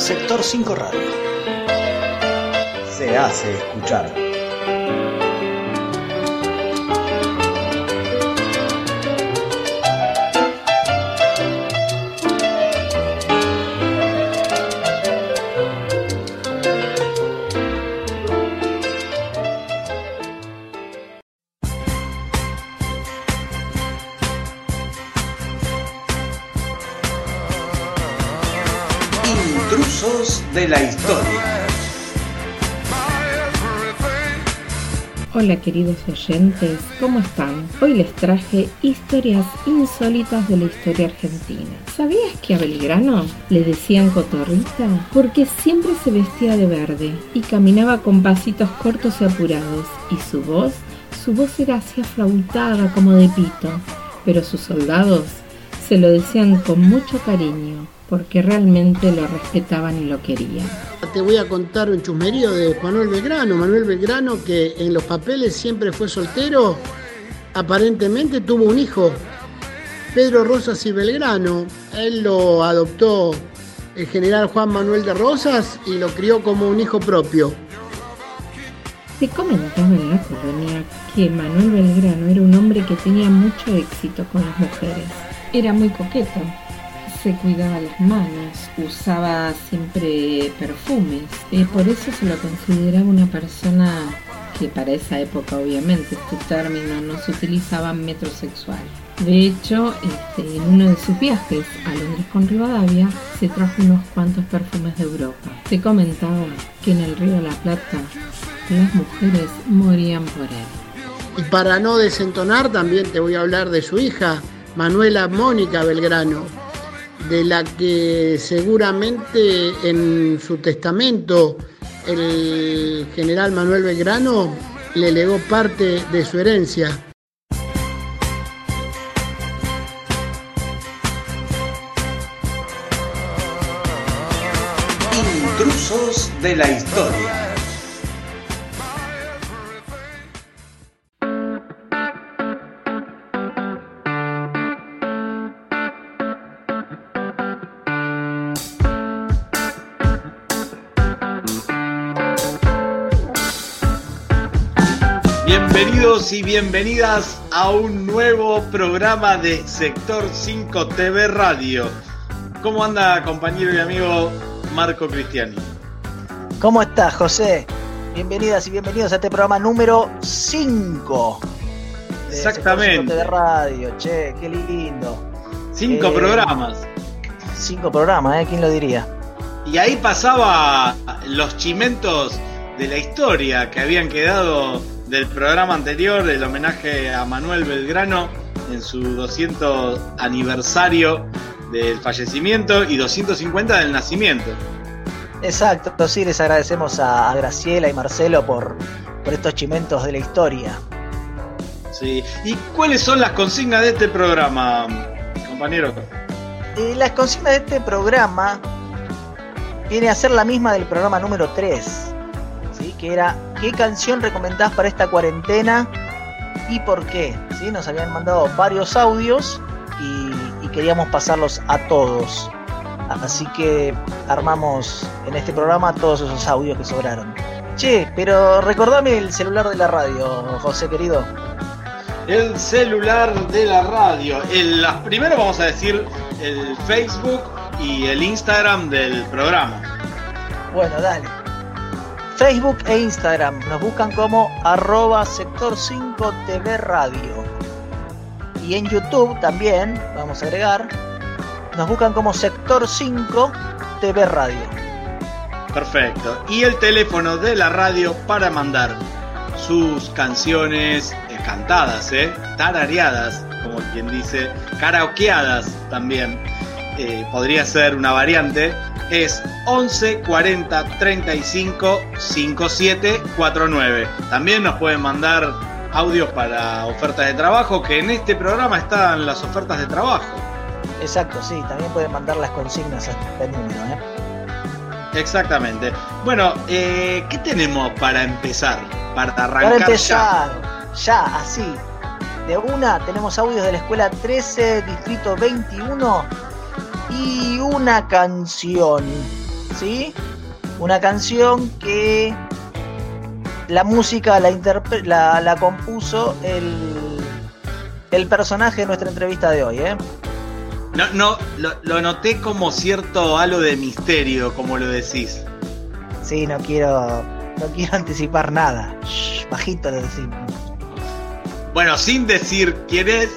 Sector 5 Radio. Se hace escuchar. La historia. Hola queridos oyentes, ¿cómo están? Hoy les traje historias insólitas de la historia argentina. ¿Sabías que a Belgrano le decían cotorrita? Porque siempre se vestía de verde y caminaba con pasitos cortos y apurados, y su voz, su voz era así aflautada como de pito, pero sus soldados se lo decían con mucho cariño, porque realmente lo respetaban y lo querían. Te voy a contar un chusmerío de Manuel Belgrano. Manuel Belgrano, que en los papeles siempre fue soltero, aparentemente tuvo un hijo, Pedro Rosas y Belgrano. Él lo adoptó el general Juan Manuel de Rosas y lo crió como un hijo propio. Se comentaba en la colonia que Manuel Belgrano era un hombre que tenía mucho éxito con las mujeres. Era muy coqueto, se cuidaba las manos, usaba siempre perfumes. y por eso se lo consideraba una persona que para esa época obviamente este término no se utilizaba metrosexual. De hecho, este, en uno de sus viajes a Londres con Rivadavia se trajo unos cuantos perfumes de Europa. Se comentaba que en el río de la Plata las mujeres morían por él. Y para no desentonar, también te voy a hablar de su hija, Manuela Mónica Belgrano, de la que seguramente en su testamento el general Manuel Belgrano le legó parte de su herencia. Intrusos de la historia. Bienvenidos y bienvenidas a un nuevo programa de Sector 5 TV Radio. ¿Cómo anda compañero y amigo Marco Cristiani? ¿Cómo estás, José? Bienvenidas y bienvenidos a este programa número 5. de Exactamente. Sector 5 TV Radio, che, qué lindo. Cinco Eh, programas. Cinco programas, ¿eh? ¿Quién lo diría? Y ahí pasaba los chimentos de la historia que habían quedado del programa anterior, el homenaje a Manuel Belgrano en su 200 aniversario del fallecimiento y 250 del nacimiento. Exacto, sí, les agradecemos a, Graciela y Marcelo por, por estos chimentos de la historia. Sí. ¿Y cuáles son las consignas de este programa, compañero? Eh, las consignas de este programa viene a ser la misma del programa número 3, ¿sí? Que era ¿qué canción recomendás para esta cuarentena y por qué? ¿Sí? Nos habían mandado varios audios y, y queríamos pasarlos a todos. Así que armamos en este programa todos esos audios que sobraron. Che, pero recordame el celular de la radio, José querido. El celular de la radio. El, primero vamos a decir el Facebook y el Instagram del programa. Bueno, dale. Facebook e Instagram nos buscan como arroba sector 5 TV Radio. Y en YouTube también, vamos a agregar, nos buscan como sector 5 TV Radio. Perfecto. Y el teléfono de la radio para mandar sus canciones eh, cantadas, ¿eh? tarareadas, como quien dice, karaokeadas también. Eh, podría ser una variante. Es 11 40 35 57 49. También nos pueden mandar audios para ofertas de trabajo, que en este programa están las ofertas de trabajo. Exacto, sí, también pueden mandar las consignas a este número. ¿eh? Exactamente. Bueno, eh, ¿qué tenemos para empezar? Para arrancar Para ya. empezar, ya, así. De una, tenemos audios de la escuela 13, distrito 21 y una canción. ¿sí? Una canción que la música la, la, compuso el, el personaje de nuestra entrevista de hoy, ¿eh? No, no, lo, noté como cierto halo de misterio, como lo decís. Sí, no quiero, no quiero anticipar nada. bajito lo decimos. Bueno, sin decir quién es,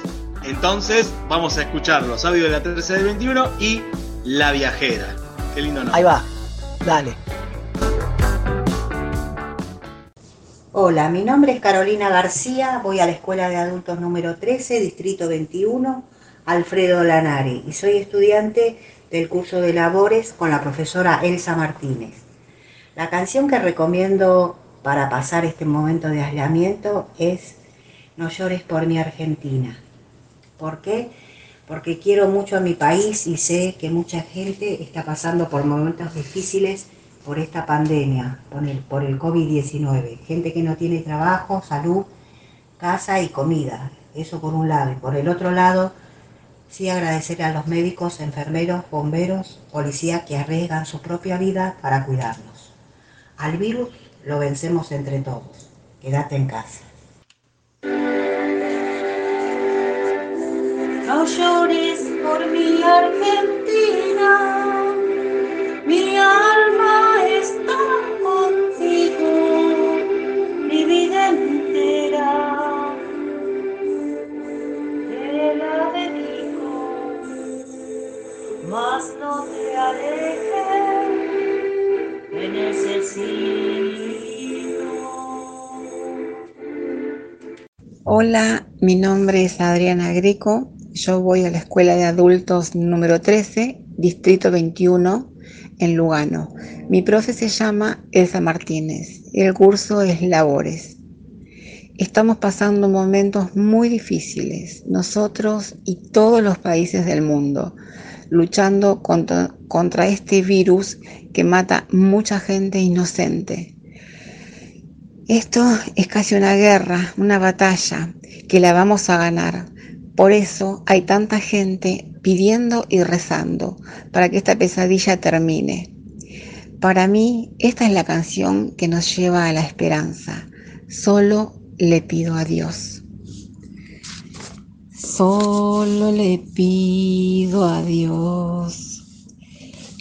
entonces vamos a escuchar los audios de la 13 del 21 y La Viajera. Qué lindo nombre. Ahí va, dale. Hola, mi nombre es Carolina García, voy a la Escuela de Adultos número 13, Distrito 21, Alfredo Lanari, y soy estudiante del curso de labores con la profesora Elsa Martínez. La canción que recomiendo para pasar este momento de aislamiento es No llores por mi Argentina. ¿Por qué? Porque quiero mucho a mi país y sé que mucha gente está pasando por momentos difíciles por esta pandemia, por el, por el COVID-19. Gente que no tiene trabajo, salud, casa y comida. Eso por un lado. Y por el otro lado, sí agradecer a los médicos, enfermeros, bomberos, policías que arriesgan su propia vida para cuidarnos. Al virus lo vencemos entre todos. Quédate en casa. No llores por mi Argentina, mi alma está contigo, mi vida entera. Te la dedico, mas no te alejes, te necesito. Hola, mi nombre es Adriana Greco yo voy a la escuela de adultos número 13, distrito 21, en Lugano. Mi profe se llama Elsa Martínez y el curso es Labores. Estamos pasando momentos muy difíciles, nosotros y todos los países del mundo, luchando contra, contra este virus que mata mucha gente inocente. Esto es casi una guerra, una batalla que la vamos a ganar por eso hay tanta gente pidiendo y rezando para que esta pesadilla termine. Para mí, esta es la canción que nos lleva a la esperanza. Solo le pido a Dios. Solo le pido a Dios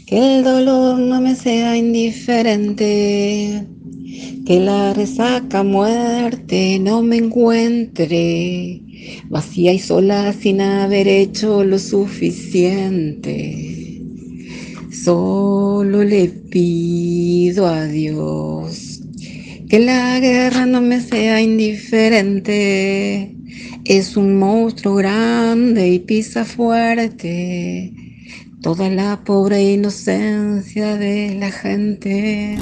que el dolor no me sea indiferente, que la resaca muerte no me encuentre vacía y sola sin haber hecho lo suficiente. Solo le pido a Dios que la guerra no me sea indiferente. Es un monstruo grande y pisa fuerte toda la pobre inocencia de la gente.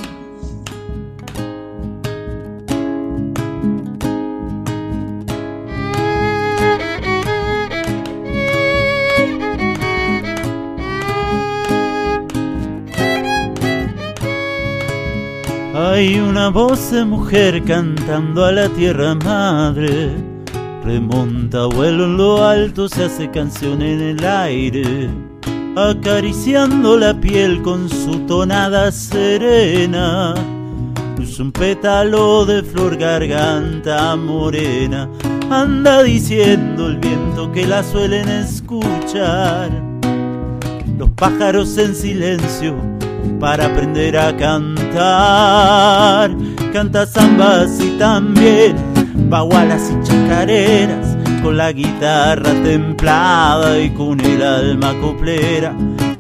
Hay una voz de mujer cantando a la tierra madre. Remonta vuelo en lo alto, se hace canción en el aire. Acariciando la piel con su tonada serena. Es un pétalo de flor garganta morena. Anda diciendo el viento que la suelen escuchar. Los pájaros en silencio para aprender a cantar. Canta zambas y también bagualas y chacareras, con la guitarra templada y con el alma coplera.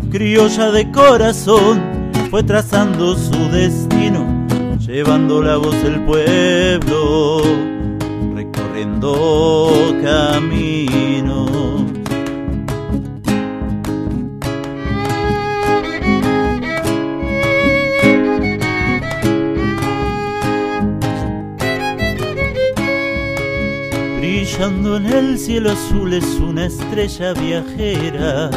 Criolla de corazón, fue trazando su destino, llevando la voz del pueblo, recorriendo caminos. En el cielo azul es una estrella viajera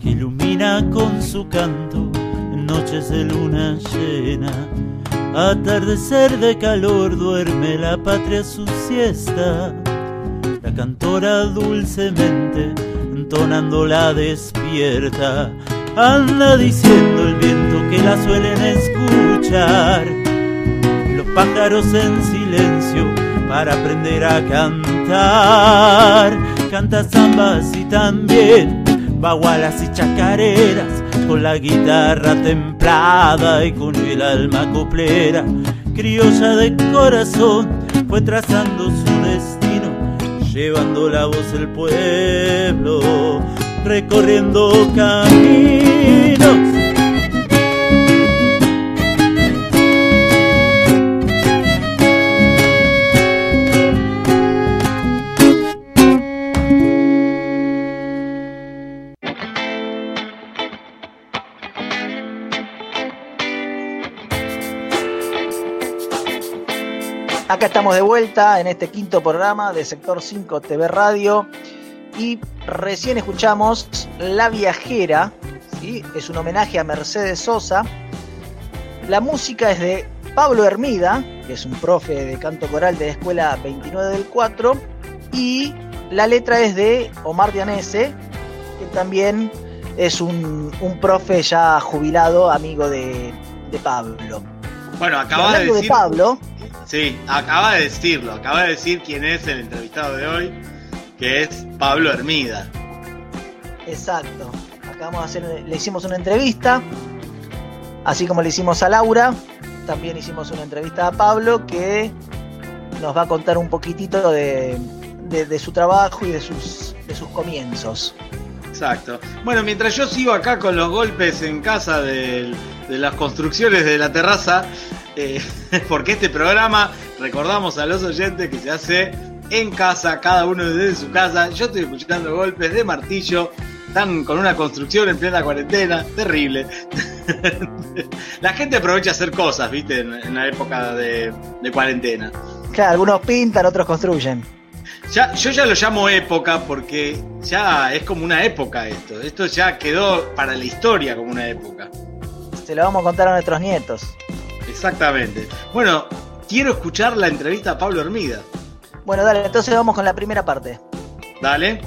que ilumina con su canto en noches de luna llena. Atardecer de calor duerme la patria su siesta. La cantora dulcemente entonando la despierta anda diciendo el viento que la suelen escuchar. Los pájaros en silencio para aprender a cantar. Canta zambas y también bagualas y chacareras con la guitarra templada y con el alma coplera. Criolla de corazón fue trazando su destino, llevando la voz del pueblo, recorriendo caminos. Acá estamos de vuelta en este quinto programa de Sector 5 TV Radio y recién escuchamos La Viajera, ¿sí? es un homenaje a Mercedes Sosa. La música es de Pablo Hermida, que es un profe de canto coral de la Escuela 29 del 4, y la letra es de Omar Dianese, que también es un, un profe ya jubilado, amigo de, de Pablo. Bueno, acaba de hablando de decir. Pablo, Sí, acaba de decirlo, acaba de decir quién es el entrevistado de hoy, que es Pablo Hermida. Exacto. Acabamos de hacer, le hicimos una entrevista, así como le hicimos a Laura, también hicimos una entrevista a Pablo que nos va a contar un poquitito de, de- de su trabajo y de sus, de sus comienzos. Exacto. Bueno, mientras yo sigo acá con los golpes en casa del- de las construcciones de la terraza, eh, porque este programa, recordamos a los oyentes que se hace en casa, cada uno desde su casa. Yo estoy escuchando golpes de martillo, están con una construcción en plena cuarentena, terrible. la gente aprovecha a hacer cosas, viste, en, en la época de, de cuarentena. Claro, algunos pintan, otros construyen. Ya, yo ya lo llamo época porque ya es como una época esto. Esto ya quedó para la historia como una época. Se lo vamos a contar a nuestros nietos. Exactamente. Bueno, quiero escuchar la entrevista a Pablo Hermida. Bueno, dale, entonces vamos con la primera parte. Dale.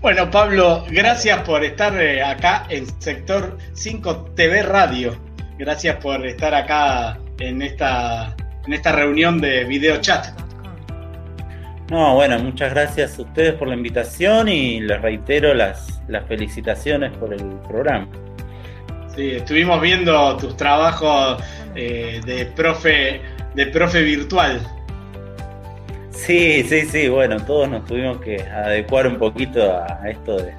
Bueno, Pablo, gracias por estar eh, acá en Sector 5 TV Radio. Gracias por estar acá en esta, en esta reunión de video chat. No, bueno, muchas gracias a ustedes por la invitación y les reitero las, las felicitaciones por el programa. Sí, estuvimos viendo tus trabajos eh, de profe de profe virtual. Sí, sí, sí, bueno, todos nos tuvimos que adecuar un poquito a esto de,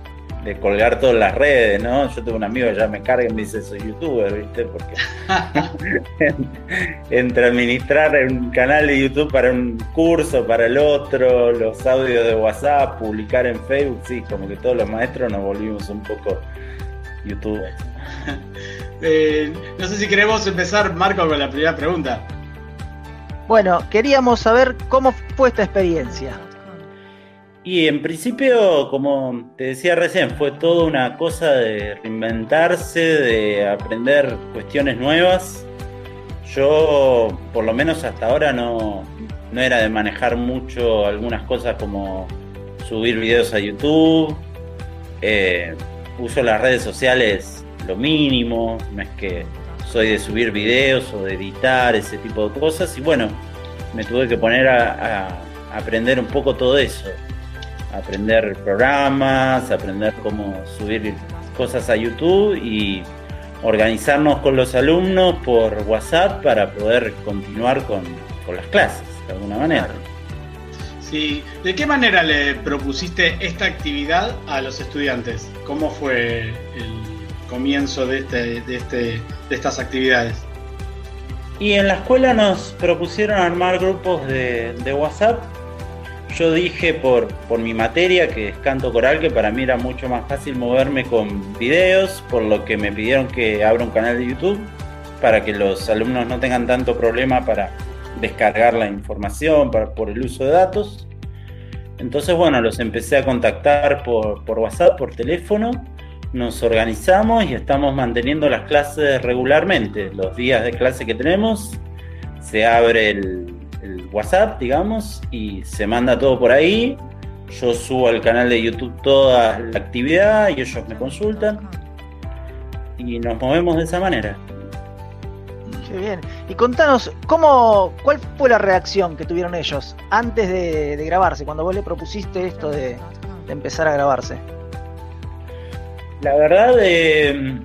de colgar todas las redes, ¿no? Yo tengo un amigo que ya me carga y me dice soy youtuber, ¿viste? Porque entre administrar un canal de YouTube para un curso, para el otro, los audios de WhatsApp, publicar en Facebook, sí, como que todos los maestros nos volvimos un poco youtubers. Eh, no sé si queremos empezar, Marco, con la primera pregunta. Bueno, queríamos saber cómo fue esta experiencia. Y en principio, como te decía recién, fue toda una cosa de reinventarse, de aprender cuestiones nuevas. Yo, por lo menos hasta ahora, no, no era de manejar mucho algunas cosas como subir videos a YouTube. Eh, uso las redes sociales lo mínimo, no es que soy de subir videos o de editar ese tipo de cosas. Y bueno, me tuve que poner a, aprender un poco todo eso aprender programas, aprender cómo subir cosas a YouTube y organizarnos con los alumnos por WhatsApp para poder continuar con, con las clases, de alguna manera. Sí, ¿de qué manera le propusiste esta actividad a los estudiantes? ¿Cómo fue el comienzo de, este, de, este, de estas actividades? Y en la escuela nos propusieron armar grupos de, WhatsApp yo dije por, por mi materia, que es canto coral, que para mí era mucho más fácil moverme con videos, por lo que me pidieron que abra un canal de YouTube para que los alumnos no tengan tanto problema para descargar la información, para, por el uso de datos. Entonces, bueno, los empecé a contactar por, por WhatsApp, por teléfono, nos organizamos y estamos manteniendo las clases regularmente. Los días de clase que tenemos, se abre el, WhatsApp, digamos, y se manda todo por ahí. Yo subo al canal de YouTube toda la actividad y ellos me consultan. y nos movemos de esa manera. Qué bien. Y contanos, ¿cómo, ¿cuál fue la reacción que tuvieron ellos antes de, grabarse, cuando vos le propusiste esto de empezar a grabarse? La verdad, eh,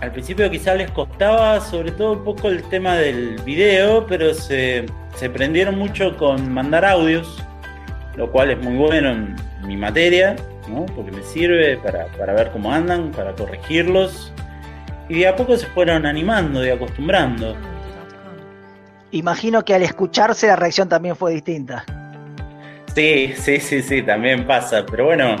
al principio quizás les costaba sobre todo un poco el tema del video, pero se, se prendieron mucho con mandar audios, lo cual es muy bueno en mi materia, ¿no? porque me sirve para, para ver cómo andan, para corregirlos. Y de a poco se fueron animando y acostumbrando. Imagino que al escucharse la reacción también fue distinta. Sí, sí, sí, sí, también pasa. Pero bueno,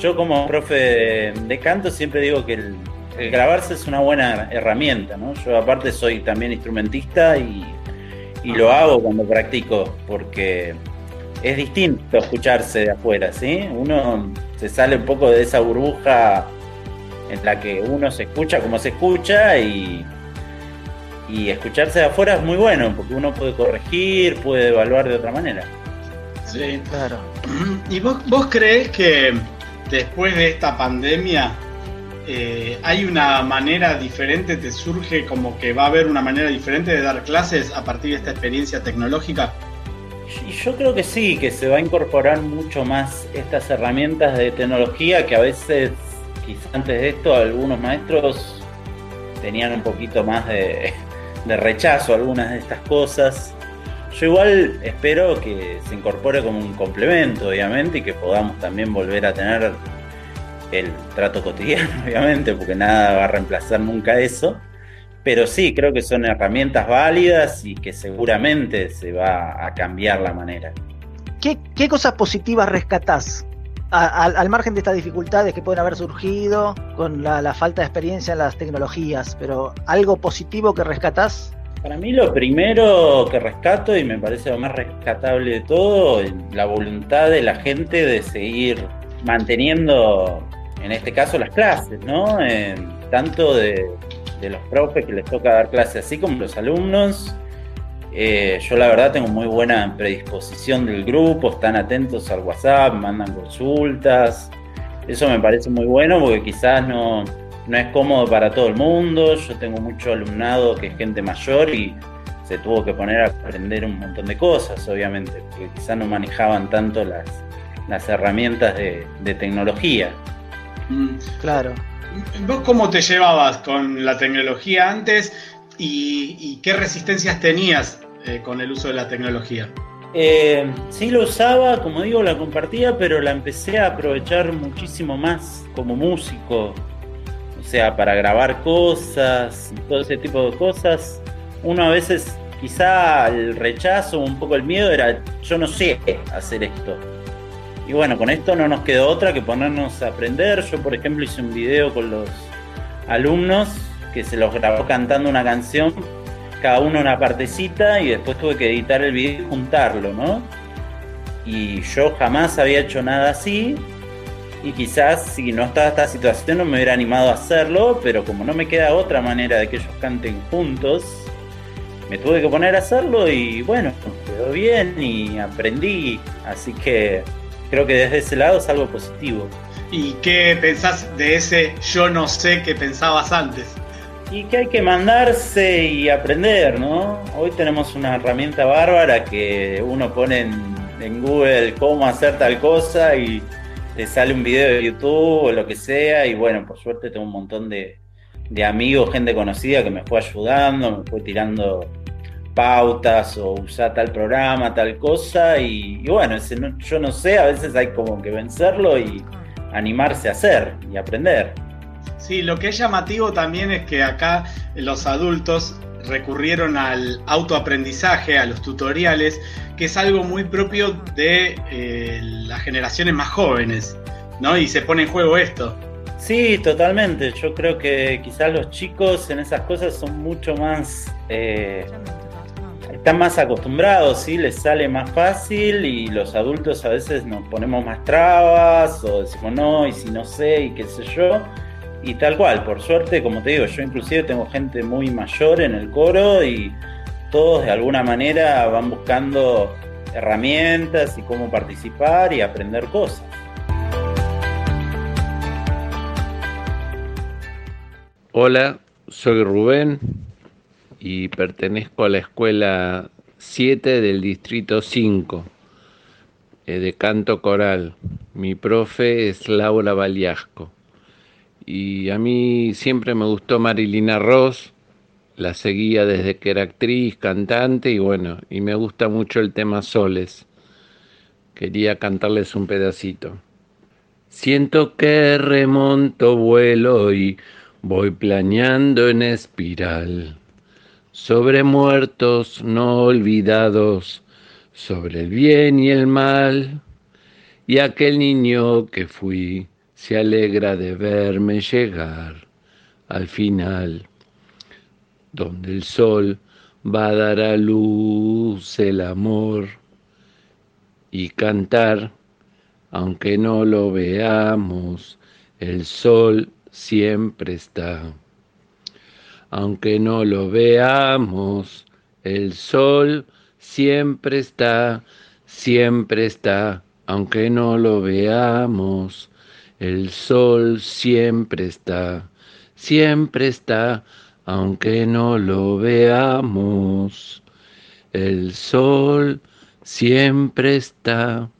yo como profe de, de canto siempre digo que el, el grabarse es una buena herramienta, ¿no? Yo aparte soy también instrumentista y, y lo hago cuando practico, porque es distinto escucharse de afuera, ¿sí? Uno se sale un poco de esa burbuja en la que uno se escucha como se escucha y, y escucharse de afuera es muy bueno, porque uno puede corregir, puede evaluar de otra manera. Sí. Claro. ¿Y vos, vos crees que después de esta pandemia eh, hay una manera diferente, te surge como que va a haber una manera diferente de dar clases a partir de esta experiencia tecnológica? Yo creo que sí, que se va a incorporar mucho más estas herramientas de tecnología que a veces, quizás antes de esto, algunos maestros tenían un poquito más de, de rechazo a algunas de estas cosas. Yo igual espero que se incorpore como un complemento, obviamente, y que podamos también volver a tener el trato cotidiano, obviamente, porque nada va a reemplazar nunca eso. Pero sí, creo que son herramientas válidas y que seguramente se va a cambiar la manera. ¿Qué, qué cosas positivas rescatás? A- al- al margen de estas dificultades que pueden haber surgido con la, la falta de experiencia en las tecnologías, pero algo positivo que rescatás? Para mí lo primero que rescato y me parece lo más rescatable de todo, la voluntad de la gente de seguir manteniendo, en este caso, las clases, ¿no? Eh, tanto de, de los profes que les toca dar clases así como los alumnos. Eh, yo la verdad tengo muy buena predisposición del grupo, están atentos al WhatsApp, mandan consultas. Eso me parece muy bueno porque quizás no, no es cómodo para todo el mundo. Yo tengo mucho alumnado que es gente mayor y se tuvo que poner a aprender un montón de cosas, obviamente, porque quizás no manejaban tanto las, las herramientas de, de tecnología. Mm. Claro. ¿Vos cómo te llevabas con la tecnología antes y, y qué resistencias tenías eh, con el uso de la tecnología? Eh, sí lo usaba, como digo, la compartía, pero la empecé a aprovechar muchísimo más como músico. Sea, para grabar cosas, todo ese tipo de cosas. Uno a veces, quizá el rechazo, un poco el miedo era, yo no sé hacer esto. Y bueno, con esto no nos quedó otra que ponernos a aprender. Yo, por ejemplo, hice un video con los alumnos que se los grabó cantando una canción, cada uno una partecita, y después tuve que editar el video y juntarlo, ¿no? Y yo jamás había hecho nada así, y quizás si no estaba esta situación no me hubiera animado a hacerlo, pero como no me queda otra manera de que ellos canten juntos, me tuve que poner a hacerlo y bueno, quedó bien y aprendí, así que creo que desde ese lado es algo positivo. ¿Y qué pensás de ese yo no sé que pensabas antes? Y que hay que mandarse y aprender, ¿no? Hoy tenemos una herramienta bárbara que uno pone en, en Google cómo hacer tal cosa y te sale un video de YouTube o lo que sea. Y bueno, por suerte tengo un montón de, de amigos, gente conocida que me fue ayudando, me fue tirando pautas o usar tal programa, tal cosa. Y, bueno, ese no- yo no sé, a veces hay como que vencerlo y animarse a hacer y aprender. Sí, lo que es llamativo también es que acá los adultos recurrieron al autoaprendizaje, a los tutoriales, que es algo muy propio de eh, las generaciones más jóvenes, ¿no? Y se pone en juego esto. Sí, totalmente. Yo creo que quizás los chicos en esas cosas son mucho más... eh, están más acostumbrados, ¿sí? Les sale más fácil y los adultos a veces nos ponemos más trabas o decimos no, y si no sé, y qué sé yo. Y tal cual, por suerte, como te digo, yo inclusive tengo gente muy mayor en el coro y todos de alguna manera van buscando herramientas y cómo participar y aprender cosas. Hola, soy Rubén y pertenezco a la escuela 7 del distrito 5 eh, de canto coral. Mi profe es Laura Baliasco. Y a mí siempre me gustó Marilina Ross, la seguía desde que era actriz, cantante y bueno, y me gusta mucho el tema Soles. Quería cantarles un pedacito. Siento que remonto vuelo y voy planeando en espiral sobre muertos no olvidados, sobre el bien y el mal. Y aquel niño que fui se alegra de verme llegar al final, donde el sol va a dar a luz el amor y cantar, aunque no lo veamos, el sol siempre está. Aunque no lo veamos, el sol siempre está, siempre está, aunque no lo veamos, el sol siempre está, siempre está, aunque no lo veamos, el sol siempre está.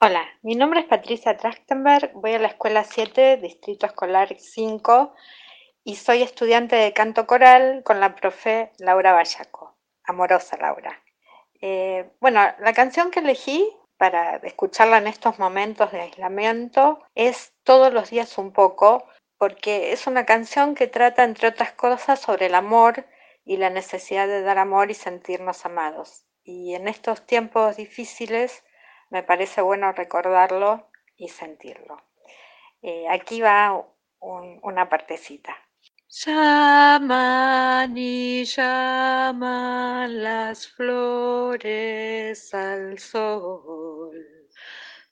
Hola, mi nombre es Patricia Trachtenberg, voy a la escuela 7, Distrito Escolar 5 y soy estudiante de canto coral con la profe Laura Bayaco, amorosa Laura. Eh, bueno, la canción que elegí para escucharla en estos momentos de aislamiento es Todos los días un poco, porque es una canción que trata, entre otras cosas, sobre el amor y la necesidad de dar amor y sentirnos amados. Y en estos tiempos difíciles me parece bueno recordarlo y sentirlo. Eh, aquí va una partecita. Llaman y llaman las flores al sol,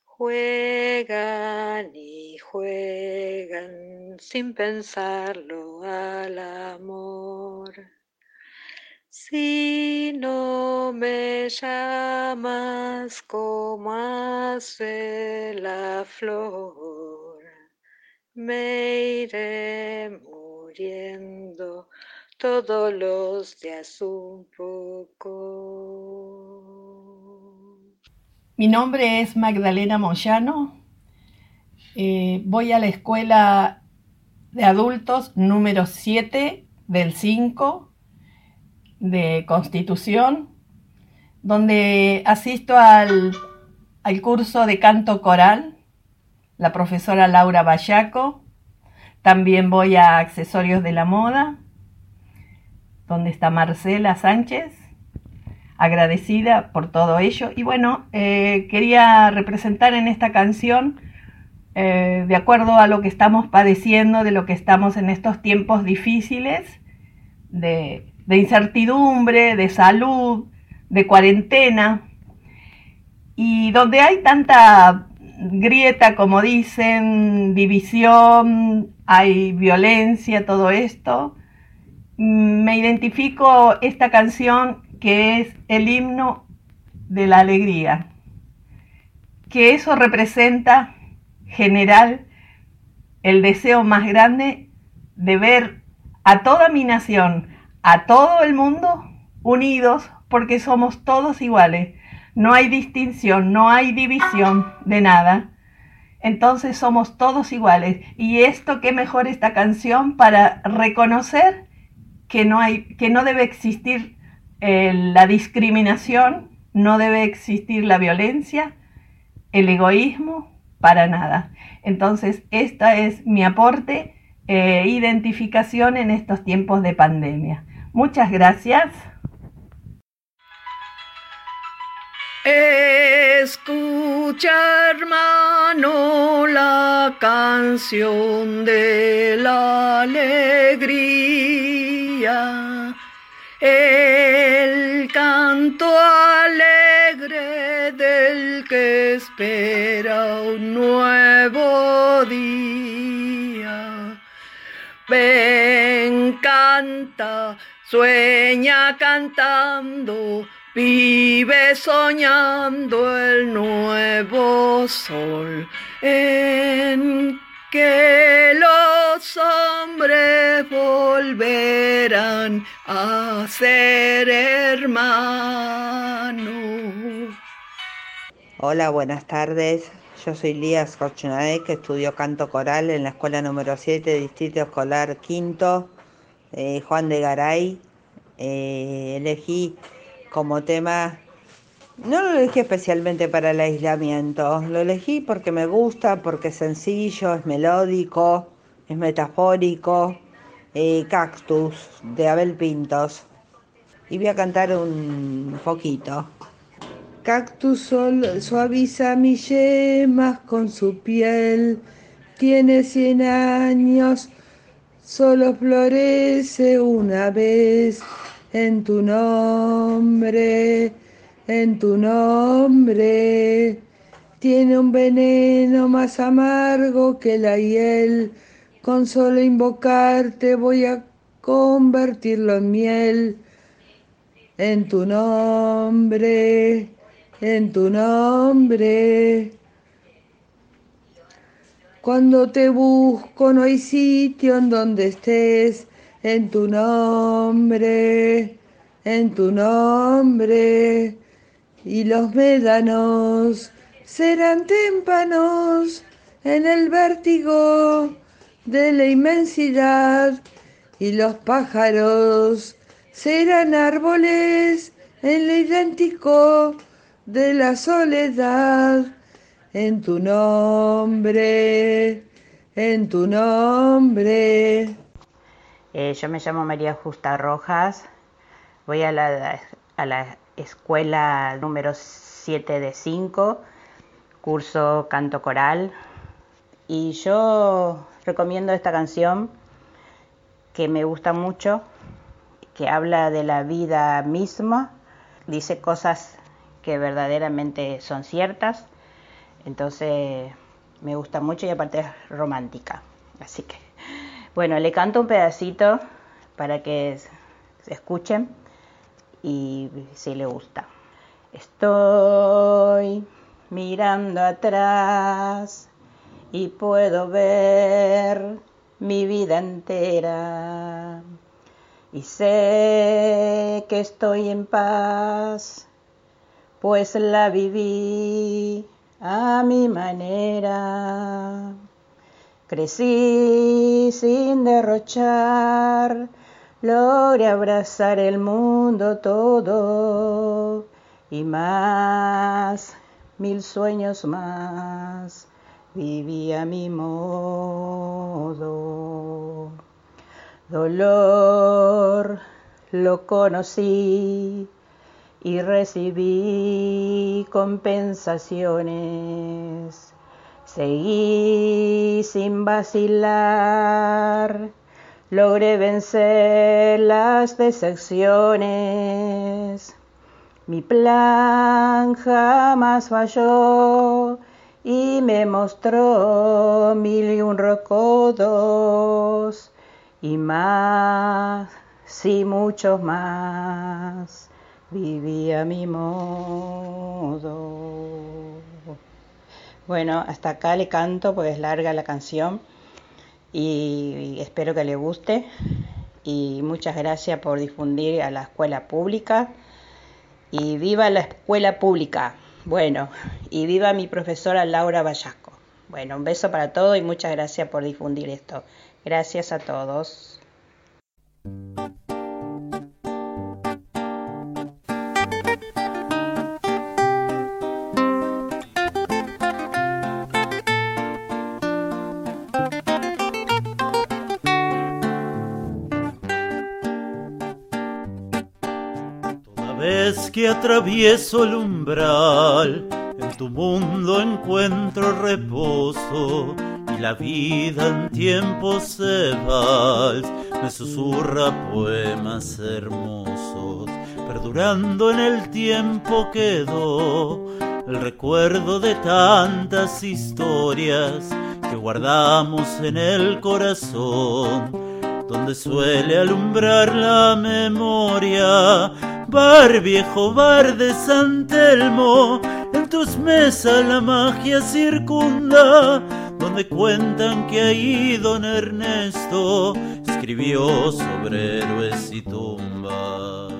juegan y juegan sin pensarlo al amor. Si no me llamas como hace la flor, me iré todos los días un poco. Mi nombre es Magdalena Moyano. Eh, voy a la escuela de adultos número 7 del 5 de Constitución, donde asisto al, al curso de canto coral, la profesora Laura Bayaco también voy a Accesorios de la Moda, donde está Marcela Sánchez, agradecida por todo ello. Y bueno, eh, quería representar en esta canción, eh, de acuerdo a lo que estamos padeciendo, de lo que estamos en estos tiempos difíciles, de, de incertidumbre, de salud, de cuarentena, y donde hay tanta grieta, como dicen, división, hay violencia, todo esto. Me identifico esta canción que es el himno de la alegría, que eso representa general el deseo más grande de ver a toda mi nación, a todo el mundo unidos porque somos todos iguales no hay distinción, no hay división de nada. Entonces somos todos iguales. Y esto, qué mejor esta canción para reconocer que no, hay, que no debe existir eh, la discriminación, no debe existir la violencia, el egoísmo, para nada. Entonces, esta es mi aporte, e identificación en estos tiempos de pandemia. Muchas gracias. Escucha, hermano, la canción de la alegría, el canto alegre del que espera un nuevo día. Ven, canta, sueña cantando Vive soñando el nuevo sol en que los hombres volverán a ser hermanos. Hola, buenas tardes. Yo soy Lías Corchunade, que estudió canto coral en la escuela número 7, Distrito Escolar Quinto, eh, Juan de Garay. Eh, elegí como tema, no lo elegí especialmente para el aislamiento, lo elegí porque me gusta, porque es sencillo, es melódico, es metafórico. eh, Cactus de Abel Pintos. Y voy a cantar un poquito. Cactus sol- suaviza mis yemas con su piel. Tiene cien años, solo florece una vez en tu nombre, en tu nombre. Tiene un veneno más amargo que la hiel. Con solo invocarte voy a convertirlo en miel. En tu nombre, en tu nombre. Cuando te busco no hay sitio en donde estés. En tu nombre, en tu nombre. Y los médanos serán témpanos en el vértigo de la inmensidad. Y los pájaros serán árboles en lo idéntico de la soledad. En tu nombre, en tu nombre. Eh, yo me llamo María Justa Rojas, voy a la, a la escuela número 7 de 5, curso canto coral, y yo recomiendo esta canción que me gusta mucho, que habla de la vida misma, dice cosas que verdaderamente son ciertas, entonces me gusta mucho y aparte es romántica, así que bueno, le canto un pedacito para que se escuchen y si le gusta. Estoy mirando atrás y puedo ver mi vida entera y sé que estoy en paz, pues la viví a mi manera. Crecí sin derrochar, logré abrazar el mundo todo y más, mil sueños más, viví a mi modo. Dolor lo conocí y recibí compensaciones. Seguí sin vacilar, logré vencer las decepciones. Mi plan jamás falló y me mostró mil y un recodos y más, sí muchos más, viví a mi modo. Bueno, hasta acá le canto porque es larga la canción y espero que le guste y muchas gracias por difundir a la escuela pública y viva la escuela pública. Bueno, y viva mi profesora Laura Vallasco. Bueno, un beso para todos y muchas gracias por difundir esto. Gracias a todos. Que atravieso el umbral, en tu mundo encuentro reposo y la vida en tiempos se vals me susurra poemas hermosos, perdurando en el tiempo quedó. El recuerdo de tantas historias que guardamos en el corazón donde suele alumbrar la memoria. Bar viejo, bar de San Telmo, en tus mesas la magia circunda, donde cuentan que ahí don Ernesto escribió sobre héroes y tumbas.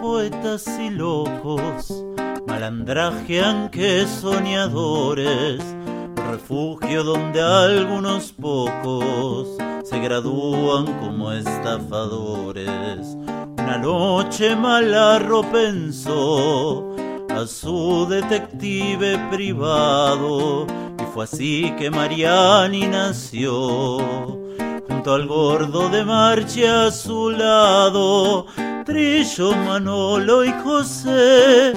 Poetas y locos malandrajean que soñadores, refugio donde algunos pocos se gradúan como estafadores. Una noche Malarro pensó a su detective privado y fue así que Mariani nació. Junto al gordo de marcha a su lado, Trillo, Manolo y José,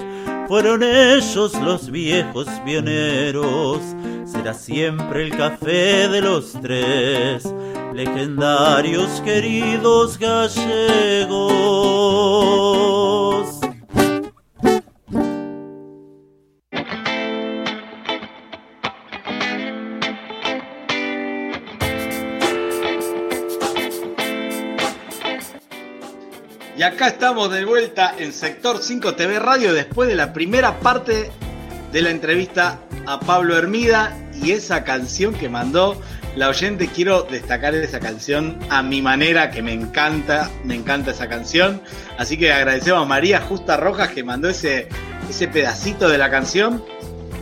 fueron ellos los viejos pioneros. Será siempre el café de los tres, legendarios queridos gallegos. Y acá estamos de vuelta en Sector 5 TV Radio después de la primera parte de la entrevista a Pablo Hermida y esa canción que mandó la oyente. Quiero destacar esa canción a mi manera, que me encanta, me encanta esa canción. Así que agradecemos a María Justa Rojas que mandó ese, ese pedacito de la canción.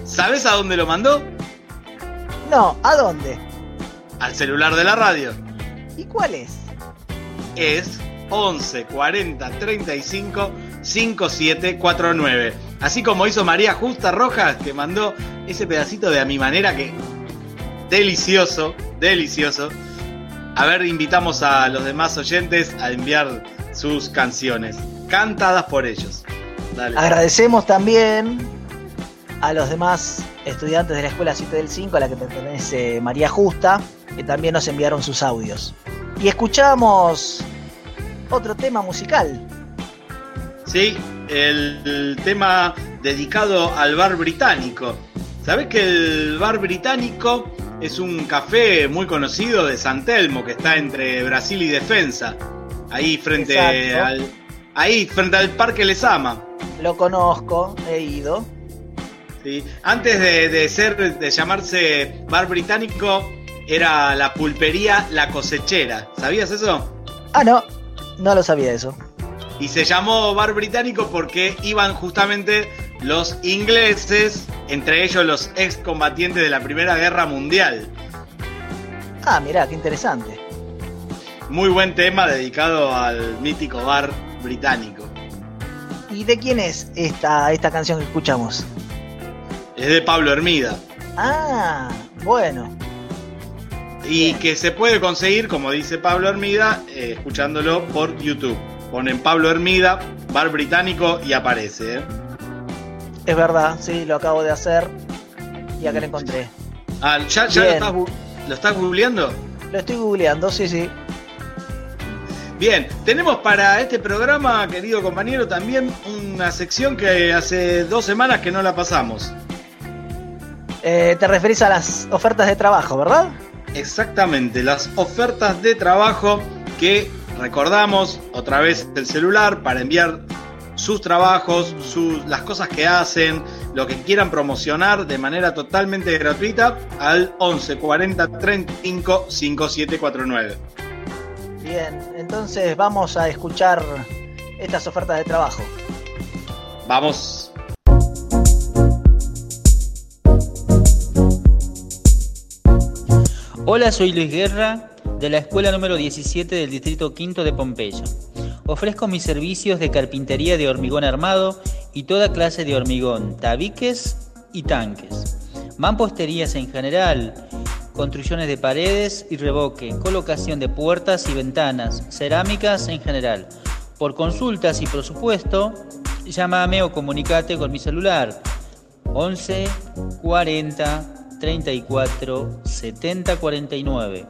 ¿Sabes a dónde lo mandó? No, ¿a dónde? Al celular de la radio. ¿Y cuál es? Es 11 40 35 5749. Así como hizo María Justa Rojas, que mandó ese pedacito de a mi manera que delicioso, delicioso. A ver, invitamos a los demás oyentes a enviar sus canciones, cantadas por ellos. Agradecemos también a los demás estudiantes de la Escuela 7 del 5, a la que pertenece María Justa, que también nos enviaron sus audios. Y escuchamos otro tema musical. Sí, el, el tema dedicado al bar británico. ¿Sabés que el bar británico es un café muy conocido de San Telmo que está entre Brasil y Defensa? Ahí frente Exacto. al ahí frente al Parque Lesama. Lo conozco, he ido. Sí. Antes de, de ser de llamarse bar británico era la pulpería La Cosechera. ¿Sabías eso? Ah, no, no lo sabía eso. Y se llamó bar británico porque iban justamente los ingleses, entre ellos los excombatientes de la Primera Guerra Mundial. Ah, mirá, qué interesante. Muy buen tema dedicado al mítico bar británico. ¿Y de quién es esta, esta canción que escuchamos? Es de Pablo Hermida. Ah, bueno. Y que se puede conseguir, como dice Pablo Hermida, eh, escuchándolo por YouTube. Ponen Pablo Hermida, bar británico y aparece. ¿eh? Es verdad, sí, lo acabo de hacer. Y acá lo encontré. Ah, ¿ya, ya lo, estás, lo estás googleando? Lo estoy googleando, sí, sí. Bien, tenemos para este programa, querido compañero, también una sección que hace dos semanas que no la pasamos. Eh, te referís a las ofertas de trabajo, ¿verdad? Exactamente, las ofertas de trabajo que recordamos otra vez el celular para enviar sus trabajos, sus, las cosas que hacen, lo que quieran promocionar de manera totalmente gratuita al 11 40 35 5749. Bien, entonces vamos a escuchar estas ofertas de trabajo. Vamos. Hola, soy Luis Guerra de la escuela número 17 del distrito quinto de Pompeya. Ofrezco mis servicios de carpintería de hormigón armado y toda clase de hormigón, tabiques y tanques. Mamposterías en general, construcciones de paredes y revoque, colocación de puertas y ventanas, cerámicas en general. Por consultas y presupuesto, llámame o comunicate con mi celular 11 40 34 70 49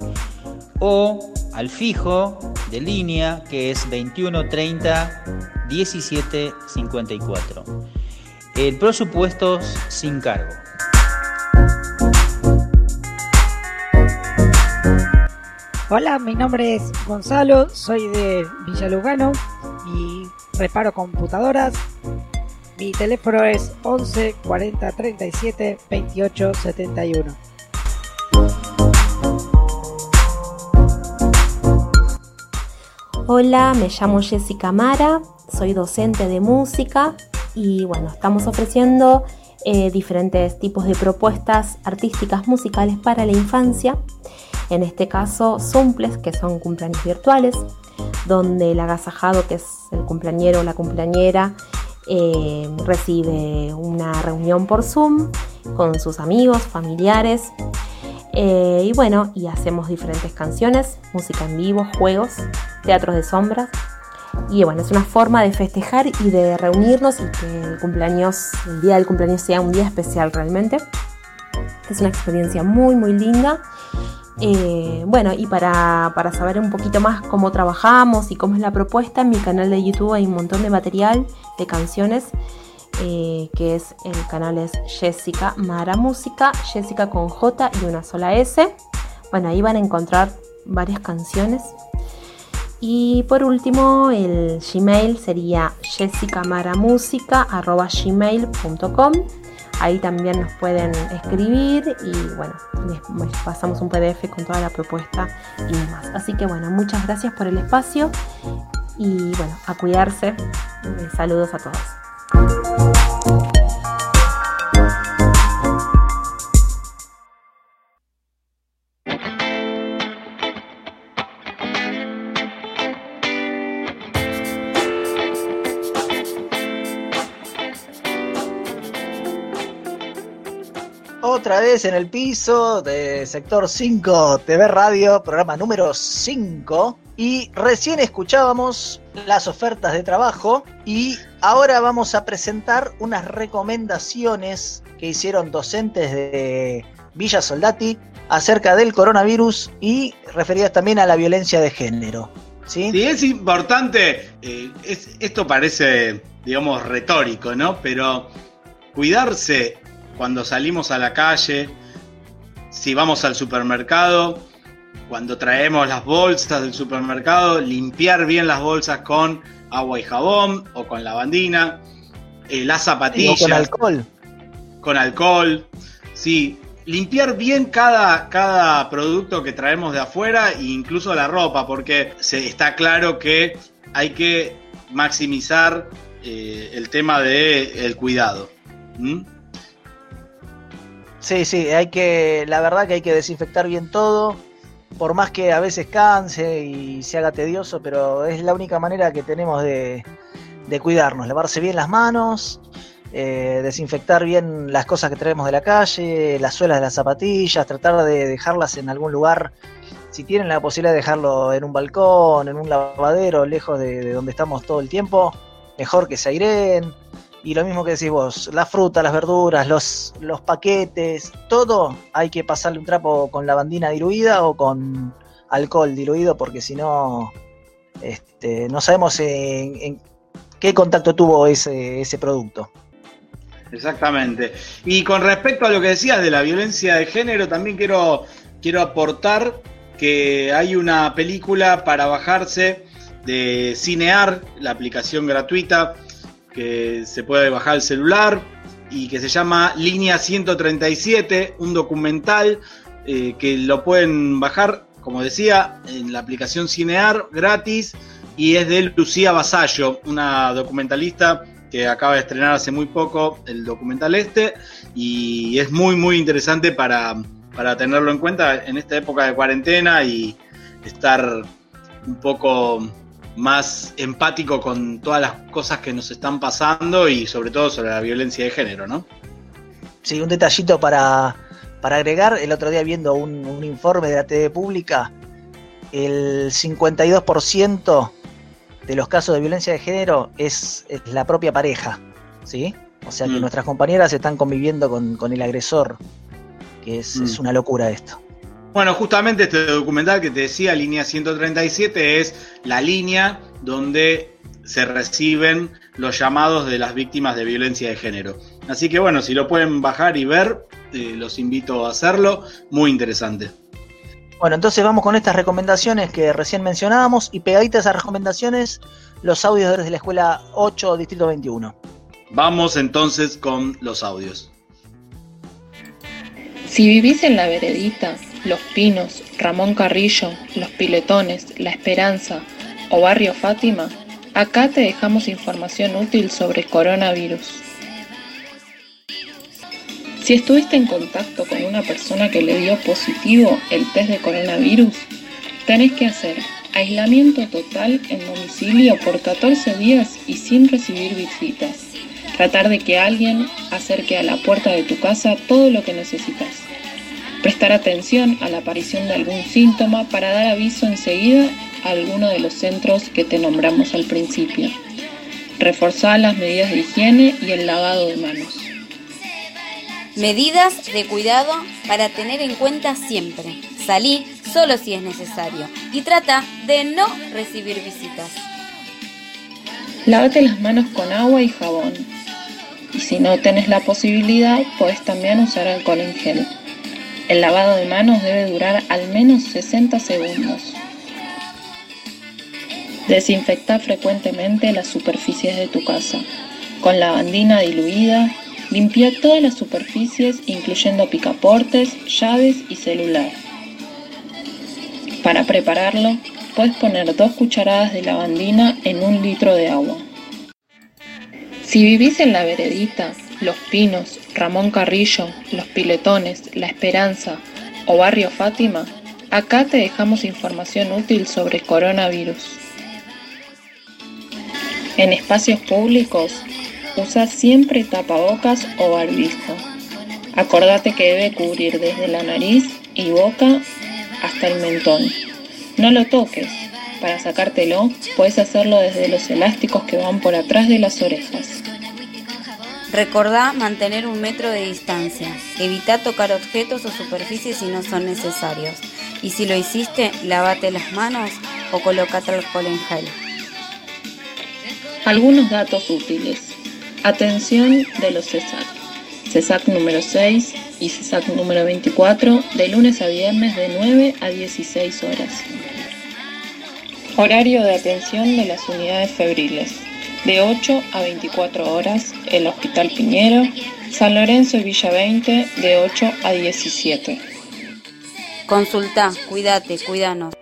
o al fijo de línea que es 21 30 17 54. El presupuesto sin cargo. Hola, mi nombre es Gonzalo, soy de Villa Lugano y reparo computadoras, mi teléfono es 11 40 37 28 71. Hola, me llamo Jessica Mara, soy docente de música y bueno, estamos ofreciendo eh, diferentes tipos de propuestas artísticas musicales para la infancia. En este caso, Zumples, que son cumpleaños virtuales, donde el agasajado, que es el cumpleañero o la cumpleañera, eh, recibe una reunión por Zoom con sus amigos, familiares. eh, y bueno, y hacemos diferentes canciones, música en vivo, juegos, teatros de sombras. Y bueno, es una forma de festejar y de reunirnos y que el cumpleaños, el día del cumpleaños sea un día especial realmente. Es una experiencia muy, muy linda. Eh, bueno, y para, para saber un poquito más cómo trabajamos y cómo es la propuesta, en mi canal de YouTube hay un montón de material de canciones, eh, que es el canal es Jessica Mara Música, Jessica con J y una sola S. Bueno, ahí van a encontrar varias canciones. Y por último, el Gmail sería jessicamaramusica.gmail.com Ahí también nos pueden escribir y bueno, les, pasamos un PDF con toda la propuesta y demás. Así que bueno, muchas gracias por el espacio y bueno, a cuidarse. Saludos a todos. En el piso de sector 5 TV Radio, programa número 5. Y recién escuchábamos las ofertas de trabajo y ahora vamos a presentar unas recomendaciones que hicieron docentes de Villa Soldati acerca del coronavirus y referidas también a la violencia de género. ¿sí? Sí, es importante, eh, es- esto parece, digamos, retórico, ¿no? Pero cuidarse cuando salimos a la calle, si vamos al supermercado, cuando traemos las bolsas del supermercado, limpiar bien las bolsas con agua y jabón o con lavandina, eh, las zapatillas. O con alcohol. Con alcohol, sí. Limpiar bien cada, cada producto que traemos de afuera e incluso la ropa, porque se, está claro que hay que maximizar eh, el tema del cuidado. ¿Mm? Sí, sí, hay que, la verdad que hay que desinfectar bien todo, por más que a veces canse y se haga tedioso, pero es la única manera que tenemos de, de cuidarnos, lavarse bien las manos, eh, desinfectar bien las cosas que traemos de la calle, las suelas de las zapatillas, tratar de dejarlas en algún lugar, si tienen la posibilidad de dejarlo en un balcón, en un lavadero, lejos de, de donde estamos todo el tiempo, mejor que se aireen. Y lo mismo que decís vos, la fruta, las verduras, los, los paquetes, todo hay que pasarle un trapo con lavandina diluida o con alcohol diluido, porque si no, este, no sabemos en, en qué contacto tuvo ese, ese producto. Exactamente. Y con respecto a lo que decías de la violencia de género, también quiero, quiero aportar que hay una película para bajarse de Cinear, la aplicación gratuita que se puede bajar al celular y que se llama Línea 137, un documental eh, que lo pueden bajar, como decía, en la aplicación Cinear gratis y es de Lucía Basallo, una documentalista que acaba de estrenar hace muy poco el documental este y es muy muy interesante para, para tenerlo en cuenta en esta época de cuarentena y estar un poco más empático con todas las cosas que nos están pasando y sobre todo sobre la violencia de género, ¿no? Sí, un detallito para, para agregar, el otro día viendo un, un informe de la TV pública, el 52% de los casos de violencia de género es, es la propia pareja, ¿sí? O sea que Mm. nuestras compañeras están conviviendo con, con el agresor, que es, Mm. es una locura esto. Bueno, justamente este documental que te decía, línea 137, es la línea donde se reciben los llamados de las víctimas de violencia de género. Así que bueno, si lo pueden bajar y ver, eh, los invito a hacerlo. Muy interesante. Bueno, entonces vamos con estas recomendaciones que recién mencionábamos y pegaditas a esas recomendaciones, los audios desde la escuela 8, Distrito 21. Vamos entonces con los audios. Si vivís en la veredita, Los Pinos, Ramón Carrillo, Los Piletones, La Esperanza o Barrio Fátima, acá te dejamos información útil sobre coronavirus. Si estuviste en contacto con una persona que le dio positivo el test de coronavirus, tenés que hacer aislamiento total en domicilio por 14 días y sin recibir visitas. Tratar de que alguien acerque a la puerta de tu casa todo lo que necesitas. Prestar atención a la aparición de algún síntoma para dar aviso enseguida a alguno de los centros que te nombramos al principio. Reforzar las medidas de higiene y el lavado de manos. Medidas de cuidado para tener en cuenta siempre. Salí solo si es necesario y trata de no recibir visitas. Lávate las manos con agua y jabón. Y si no tenés la posibilidad, puedes también usar alcohol en gel. El lavado de manos debe durar al menos 60 segundos. Desinfecta frecuentemente las superficies de tu casa. Con lavandina diluida, limpia todas las superficies incluyendo picaportes, llaves y celular. Para prepararlo, puedes poner dos cucharadas de lavandina en un litro de agua. Si vivís en la veredita, Los Pinos, Ramón Carrillo, Los Piletones, La Esperanza o Barrio Fátima, acá te dejamos información útil sobre coronavirus. En espacios públicos, usa siempre tapabocas o barbijo. Acordate que debe cubrir desde la nariz y boca hasta el mentón. No lo toques. Para sacártelo, puedes hacerlo desde los elásticos que van por atrás de las orejas. Recordá mantener un metro de distancia. Evita tocar objetos o superficies si no son necesarios. Y si lo hiciste, lavate las manos o colócate alcohol en gel. Algunos datos útiles. Atención de los CESAC. CESAC número 6 y CESAC número 24 de lunes a viernes de 9 a 16 horas. Horario de atención de las unidades febriles. De 8 a 24 horas el Hospital Piñero, San Lorenzo y Villa 20 de 8 a 17. Consulta, cuídate, cuidanos.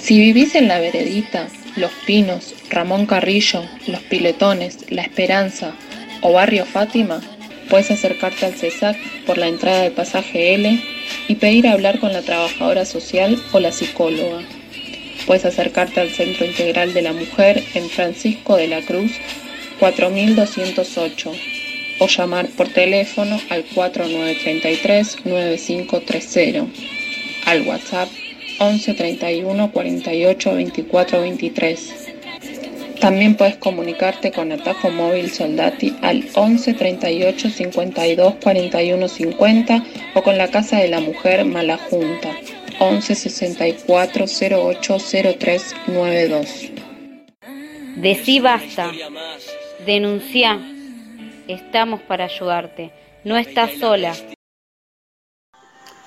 Si vivís en la veredita, Los Pinos, Ramón Carrillo, Los Piletones, La Esperanza o Barrio Fátima, puedes acercarte al CESAC por la entrada del pasaje L y pedir hablar con la trabajadora social o la psicóloga. Puedes acercarte al Centro Integral de la Mujer en Francisco de la Cruz 4208 o llamar por teléfono al 4933-9530, al WhatsApp 11 31 48 24 23. También puedes comunicarte con Atajo Móvil Soldati al 11 38 52 41 50 o con la Casa de la Mujer Malajunta 11 64 08 03 92. Decí basta. Denuncia. Estamos para ayudarte. No estás sola.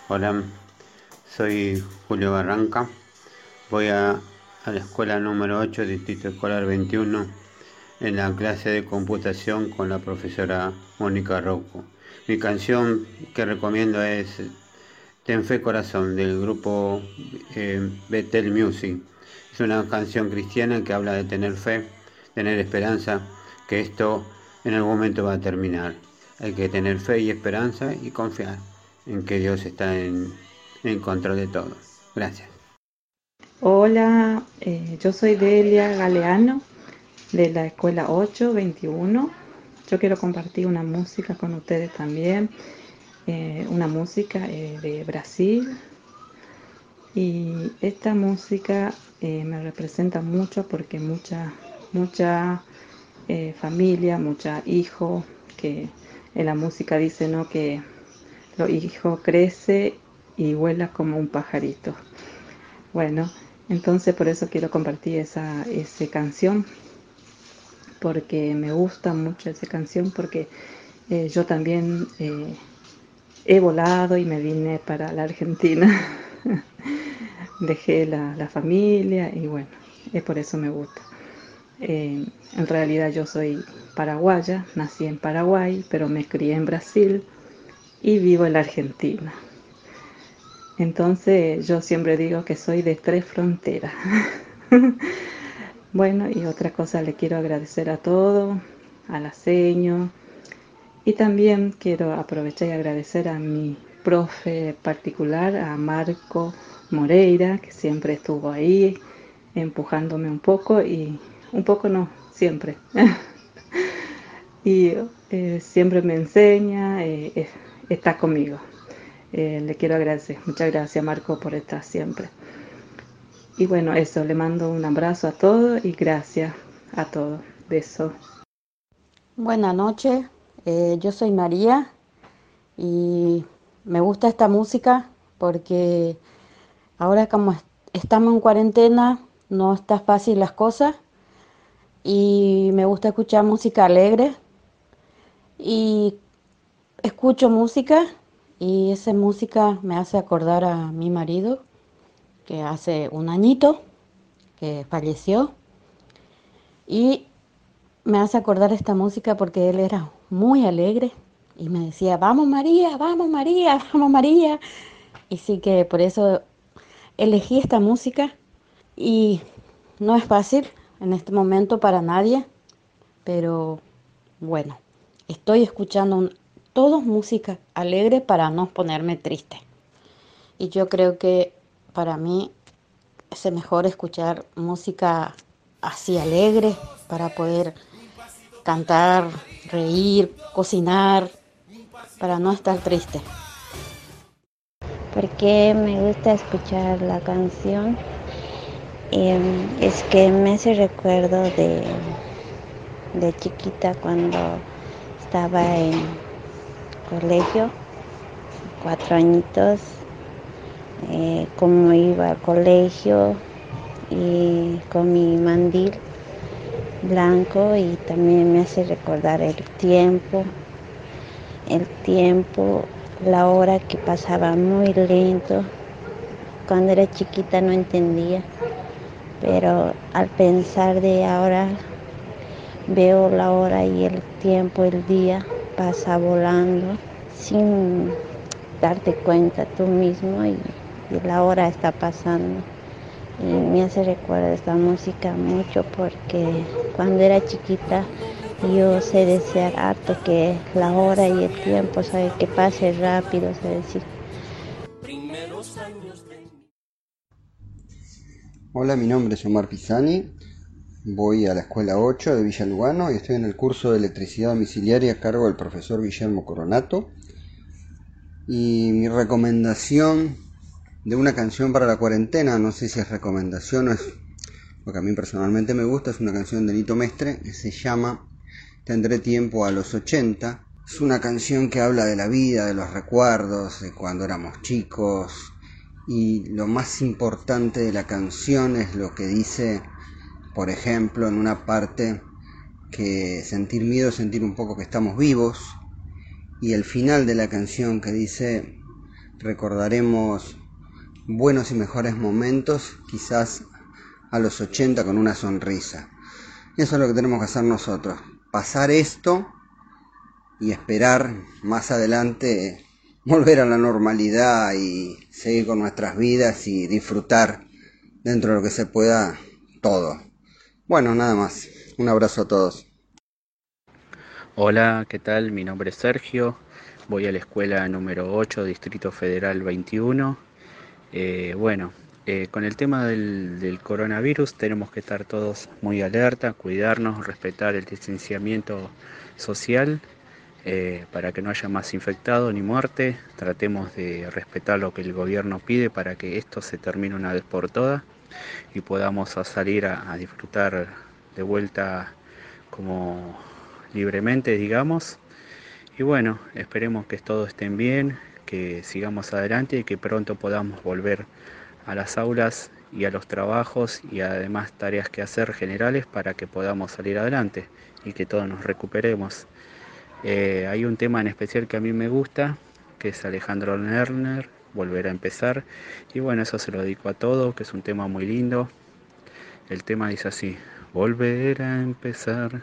Hola, soy Julio Barranca. Voy a, a la escuela número 8, Distrito Escolar 21, en la clase de computación con la profesora Mónica Rocco. Mi canción que recomiendo es Ten Fe Corazón del grupo eh, Music. Es una canción cristiana que habla de tener fe, tener esperanza, que esto en algún momento va a terminar. Hay que tener fe y esperanza y confiar en que Dios está en, en control de todo. Gracias. Hola, eh, yo soy Delia Galeano de la escuela 821. Yo quiero compartir una música con ustedes también, eh, una música eh, de Brasil. Y esta música eh, me representa mucho porque mucha, mucha familia, mucha hijo, que en la música dice ¿no? que los hijos crece y vuela como un pajarito. Bueno, entonces por eso quiero compartir esa, esa canción, porque me gusta mucho esa canción, porque yo también he volado y me vine para la Argentina. Dejé la, la familia y bueno, es por eso me gusta. Eh, en realidad yo soy paraguaya, nací en Paraguay, pero me crié en Brasil y vivo en la Argentina. Entonces yo siempre digo que soy de tres fronteras. bueno, y otra cosa le quiero agradecer a todos, a la seño, y también quiero aprovechar y agradecer a mi profe particular, a Marco Moreira, que siempre estuvo ahí empujándome un poco y un poco no, siempre. y eh, siempre me enseña, eh, eh, está conmigo. le quiero agradecer. Muchas gracias Marco por estar siempre. Y bueno, eso, le mando un abrazo a todos y gracias a todos. Beso. Buenas noches, yo soy María y me gusta esta música porque ahora como estamos en cuarentena no está fácil las cosas y me gusta escuchar música alegre y escucho música y esa música me hace acordar a mi marido que hace un añito que falleció y me hace acordar esta música porque él era muy alegre y me decía, vamos María, vamos María, vamos María. Y sí que por eso elegí esta música y no es fácil en este momento para nadie, pero bueno, estoy escuchando todo música alegre para no ponerme triste. Y yo creo que para mí es mejor escuchar música así alegre para poder cantar, reír, cocinar, para no estar triste. Porque me gusta escuchar la canción Em, es que me hace recuerdo de, de chiquita cuando estaba en colegio, cuatro añitos, eh, como iba al colegio y con mi mandil blanco y también me hace recordar el tiempo, el tiempo, la hora que pasaba muy lento. Cuando era chiquita no entendía pero al pensar de ahora veo la hora y el tiempo, el día pasa volando sin darte cuenta tú mismo y, la hora está pasando. Me hace recuerdo esta música mucho porque cuando era chiquita yo sé desear harto que la hora y el tiempo, sabe que pase rápido, sé decir. Hola, mi nombre es Omar Pisani, voy a la escuela 8 de Villa Lugano y estoy en el curso de electricidad domiciliaria a cargo del profesor Guillermo Coronato. Y mi recomendación de una canción para la cuarentena, no sé si es recomendación o es lo que a mí personalmente me gusta, es una canción de Nito Mestre que se llama Tendré tiempo a los 80. Es una canción que habla de la vida, de los recuerdos, de cuando éramos chicos, y lo más importante de la canción es lo que dice, por ejemplo, en una parte que sentir miedo es sentir un poco que estamos vivos y el final de la canción que dice recordaremos buenos y mejores momentos quizás a los 80 con una sonrisa. Eso es lo que tenemos que hacer nosotros, pasar esto y esperar más adelante volver a la normalidad y seguir con nuestras vidas y disfrutar dentro de lo que se pueda todo. Bueno, nada más. Un abrazo a todos. Hola, ¿qué tal? Mi nombre es Sergio. Voy a la escuela número 8, Distrito Federal 21. Eh, bueno, eh, con el tema del, coronavirus tenemos que estar todos muy alerta, cuidarnos, respetar el distanciamiento social eh, para que no haya más infectados ni muerte. Tratemos de respetar lo que el gobierno pide para que esto se termine una vez por todas y podamos salir a, disfrutar de vuelta como libremente, digamos. Y bueno, esperemos que todos estén bien, que sigamos adelante y que pronto podamos volver a las aulas y a los trabajos y además tareas que hacer generales para que podamos salir adelante y que todos nos recuperemos. Eh, hay un tema en especial que a mí me gusta, que es Alejandro Lerner, Volver a empezar. Y bueno, eso se lo dedico a todo, que es un tema muy lindo. El tema dice así, volver a empezar,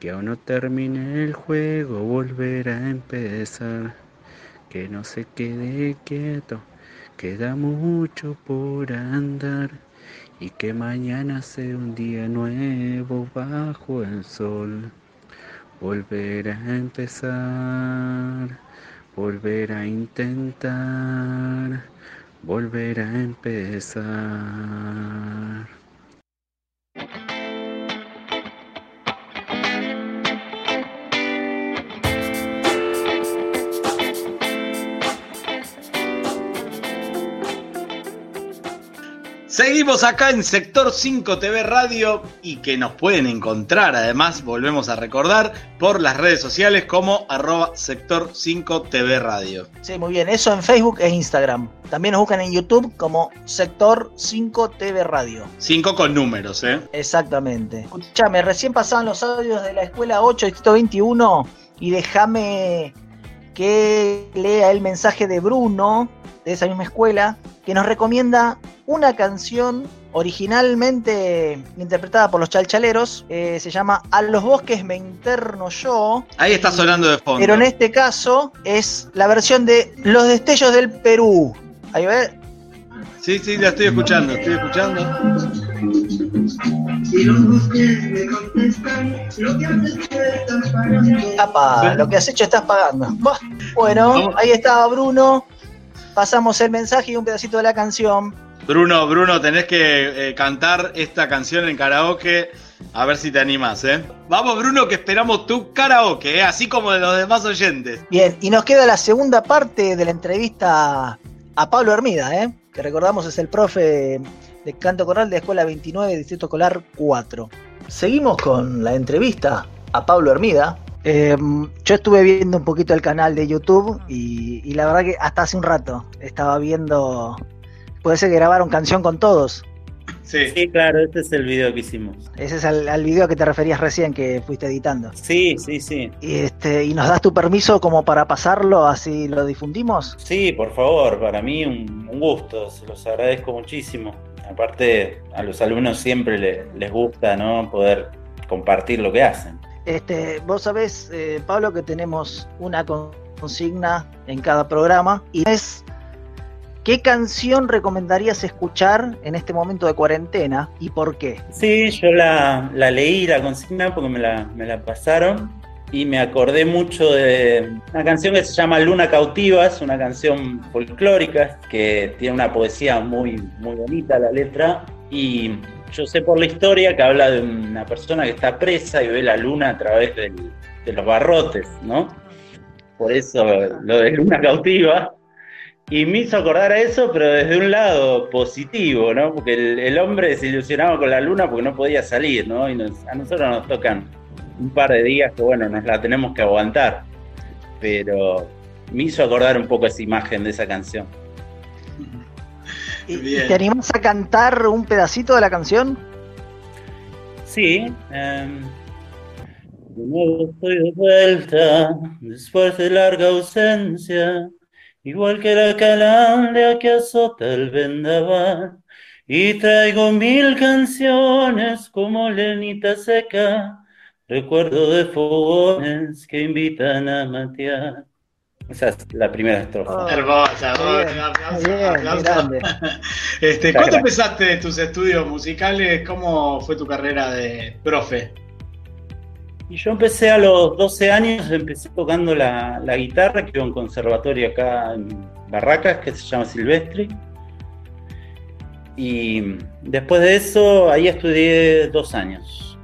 que aún no termine el juego, volver a empezar, que no se quede quieto, queda mucho por andar y que mañana sea un día nuevo bajo el sol. Volver a empezar, volver a intentar, volver a empezar. Seguimos acá en Sector 5 TV Radio y que nos pueden encontrar, además, volvemos a recordar, por las redes sociales como arroba Sector 5 TV Radio. Sí, muy bien, eso en Facebook e Instagram. También nos buscan en YouTube como Sector 5 TV Radio. 5 con números, ¿eh? Exactamente. Escuchame, recién pasaban los audios de la escuela 8, distrito 21, y déjame que lea el mensaje de Bruno, de esa misma escuela, que nos recomienda una canción originalmente interpretada por los chalchaleros, eh, se llama A los bosques me interno yo. Ahí está sonando de fondo. Pero en este caso es la versión de Los destellos del Perú. Ahí ve. Sí, sí, la estoy escuchando, estoy escuchando. Apa, lo que has hecho estás pagando. Bueno, ahí estaba Bruno. Pasamos el mensaje y un pedacito de la canción. Bruno, Bruno, tenés que eh, cantar esta canción en karaoke. A ver si te animas, ¿eh? Vamos, Bruno, que esperamos tu karaoke, ¿eh? así como de los demás oyentes. Bien, y nos queda la segunda parte de la entrevista a Pablo Hermida, ¿eh? que recordamos es el profe de canto coral de Escuela 29, Distrito Escolar 4. Seguimos con la entrevista a Pablo Hermida. Eh, yo estuve viendo un poquito el canal de YouTube y, y, la verdad que hasta hace un rato estaba viendo. Puede ser que grabaron canción con todos. Sí. sí, claro, este es el video que hicimos. Ese es el, al video que te referías recién que fuiste editando. Sí, sí, sí. Y, este, ¿Y nos das tu permiso como para pasarlo así lo difundimos? Sí, por favor, para mí un, un gusto, se los agradezco muchísimo. Aparte, a los alumnos siempre le, les gusta ¿no? poder compartir lo que hacen. Este, vos sabés, eh, Pablo, que tenemos una consigna en cada programa y es ¿qué canción recomendarías escuchar en este momento de cuarentena y por qué? Sí, yo la, leí, la consigna, porque me la, me la pasaron y me acordé mucho de una canción que se llama Luna Cautiva, es una canción folclórica que tiene una poesía muy, muy bonita la letra y yo sé por la historia que habla de una persona que está presa y ve la luna a través de los barrotes, ¿no? Por eso lo de luna cautiva. Y me hizo acordar a eso, pero desde un lado positivo, ¿no? Porque el, el hombre se ilusionaba con la luna porque no podía salir, ¿no? Y a nosotros nos tocan un par de días que, bueno, nos la tenemos que aguantar. Pero me hizo acordar un poco esa imagen de esa canción. ¿Y ¿Te animás a cantar un pedacito de la canción? Sí. Eh, de nuevo estoy de vuelta, después de larga ausencia, igual que la calandria que azota el vendaval. Y traigo mil canciones como lenita seca, recuerdo de fogones que invitan a matear. Esa es la primera estrofa. Oh, Hermosa, bien, aplauso, bien, aplauso. Este, ¿Cuándo empezaste tus estudios musicales? ¿Cómo fue tu carrera de profe? Y yo empecé a los 12 años, empecé tocando la, la guitarra, que iba a un conservatorio acá en Barracas, que se llama Silvestri. Y después de eso, ahí estudié dos años.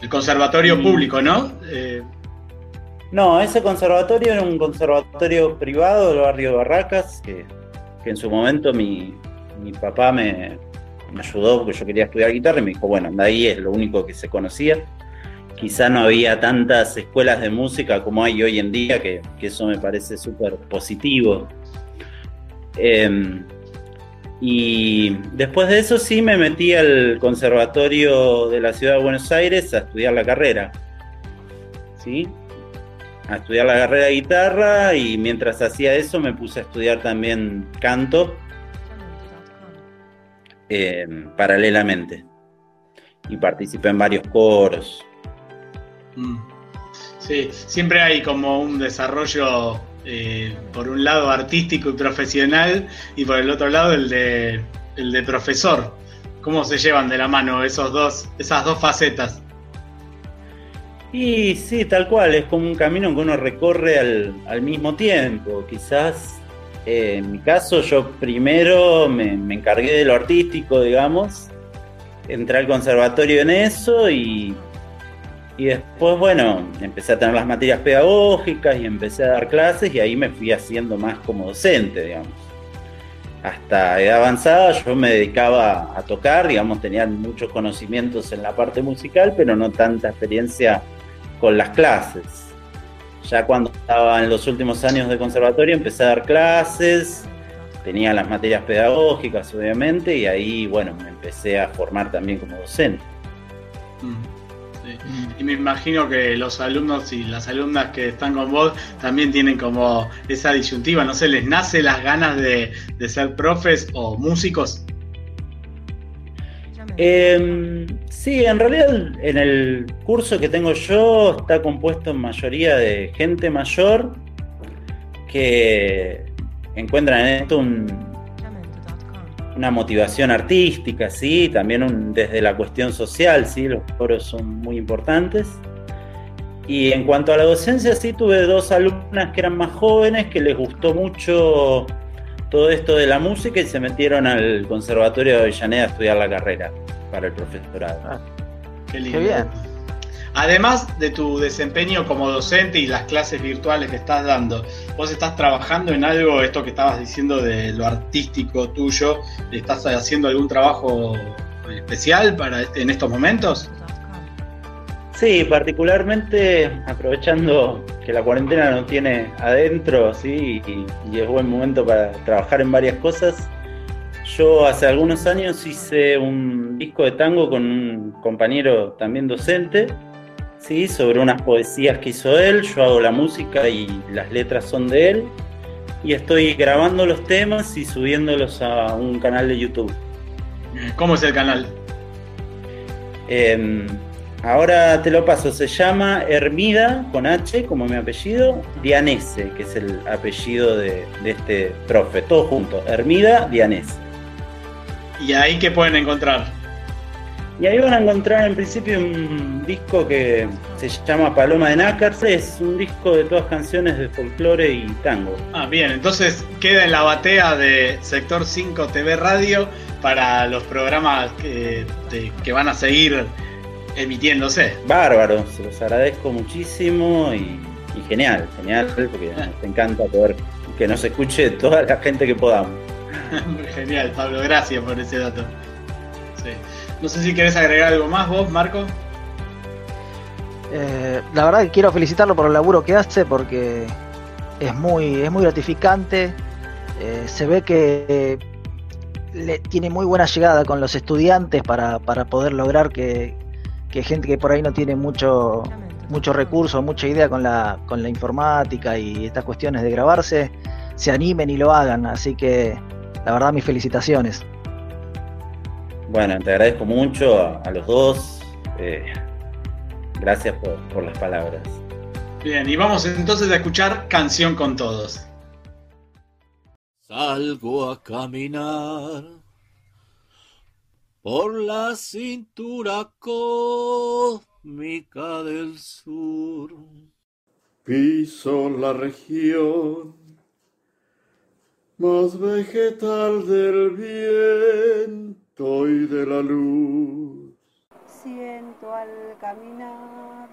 El conservatorio y... público, ¿no? Eh... No, ese conservatorio era un conservatorio privado del barrio de Barracas, que, que en su momento mi, mi papá me, ayudó porque yo quería estudiar guitarra y me dijo, bueno, de ahí es lo único que se conocía. Quizá no había tantas escuelas de música como hay hoy en día, que, que eso me parece súper positivo. Eh, y después de eso sí me metí al conservatorio de la ciudad de Buenos Aires a estudiar la carrera. ¿Sí? A estudiar la carrera de guitarra y mientras hacía eso me puse a estudiar también canto eh, paralelamente. Y participé en varios coros. Mm. Sí, siempre hay como un desarrollo, eh, por un lado artístico y profesional, y por el otro lado el de, el de profesor. ¿Cómo se llevan de la mano esos dos, esas dos facetas? Y sí, tal cual, es como un camino que uno recorre al, al mismo tiempo. Quizás, eh, en mi caso, yo primero me, me, encargué de lo artístico, digamos, entré al conservatorio en eso y, y después, bueno, empecé a tener las materias pedagógicas y empecé a dar clases y ahí me fui haciendo más como docente, digamos. Hasta edad avanzada yo me dedicaba a tocar, digamos, tenía muchos conocimientos en la parte musical, pero no tanta experiencia con las clases. Ya cuando estaba en los últimos años de conservatorio empecé a dar clases, tenía las materias pedagógicas obviamente y ahí bueno me empecé a formar también como docente. Sí. Y me imagino que los alumnos y las alumnas que están con vos también tienen como esa disyuntiva, no sé, les nace las ganas de, de ser profes o músicos. Eh, sí, en realidad en el curso que tengo yo está compuesto en mayoría de gente mayor que encuentran en esto un, una motivación artística, sí, también un, desde la cuestión social, sí, los coros son muy importantes. Y en cuanto a la docencia, sí tuve dos alumnas que eran más jóvenes, que les gustó mucho todo esto de la música y se metieron al Conservatorio de Avellaneda a estudiar la carrera para el profesorado. Ah, qué lindo. Qué bien. Además de tu desempeño como docente y las clases virtuales que estás dando, ¿vos estás trabajando en algo, esto que estabas diciendo de lo artístico tuyo? ¿Estás haciendo algún trabajo especial para en estos momentos? Sí, particularmente aprovechando que la cuarentena no tiene adentro, sí, y, y, es buen momento para trabajar en varias cosas. Yo hace algunos años hice un disco de tango con un compañero también docente, sí, sobre unas poesías que hizo él. Yo hago la música y las letras son de él. Y estoy grabando los temas y subiéndolos a un canal de YouTube. ¿Cómo es el canal? Eh, Ahora te lo paso, se llama Hermida, con H como mi apellido, Dianese, que es el apellido de, de este profe, todo junto, Hermida Dianese. ¿Y ahí qué pueden encontrar? Y ahí van a encontrar en principio un disco que se llama Paloma de Nácar, es un disco de todas canciones de folclore y tango. Ah, bien, entonces queda en la batea de Sector 5 TV Radio para los programas que, de, que van a seguir emitiéndose. Bárbaro, se los agradezco muchísimo y, y genial, genial, porque nos encanta poder que nos escuche toda la gente que podamos. Genial, Pablo, gracias por ese dato. Sí. No sé si querés agregar algo más vos, Marco. Eh, la verdad que quiero felicitarlo por el laburo que hace porque es muy, es muy gratificante. Eh, se ve que le, tiene muy buena llegada con los estudiantes para, para poder lograr que, que gente que por ahí no tiene mucho mucho recurso, mucha idea con la, con la informática y estas cuestiones de grabarse, se animen y lo hagan. Así que la verdad mis felicitaciones. Bueno, te agradezco mucho a, a los dos. Eh, gracias por, por las palabras. Bien, y vamos entonces a escuchar Canción con Todos. Salgo a caminar por la cintura cósmica del sur. Piso la región más vegetal del viento y de la luz. Siento al caminar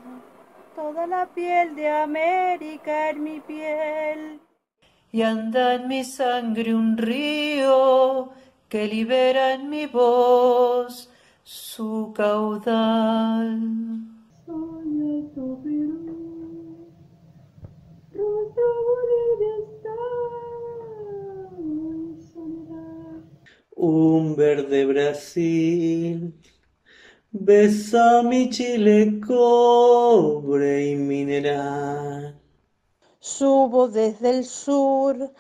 toda la piel de América en mi piel. Y anda en mi sangre un río que libera en mi voz su caudal. Un verde Brasil besa mi chile cobre y mineral. Subo desde el sur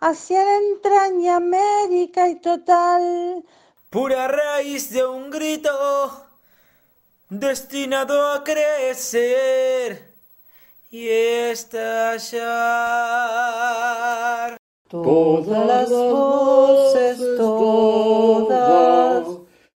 hacia la entraña América y total. Pura raíz de un grito destinado a crecer y estallar. Todas las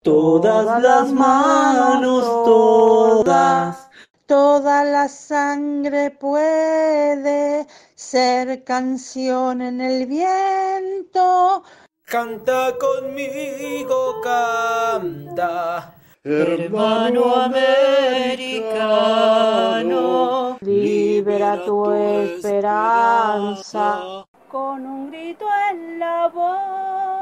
todas, las manos, todas, toda la sangre puede ser canción en el viento. Canta conmigo, canta. Hermano americano, libera tu esperanza con un grito en la voz.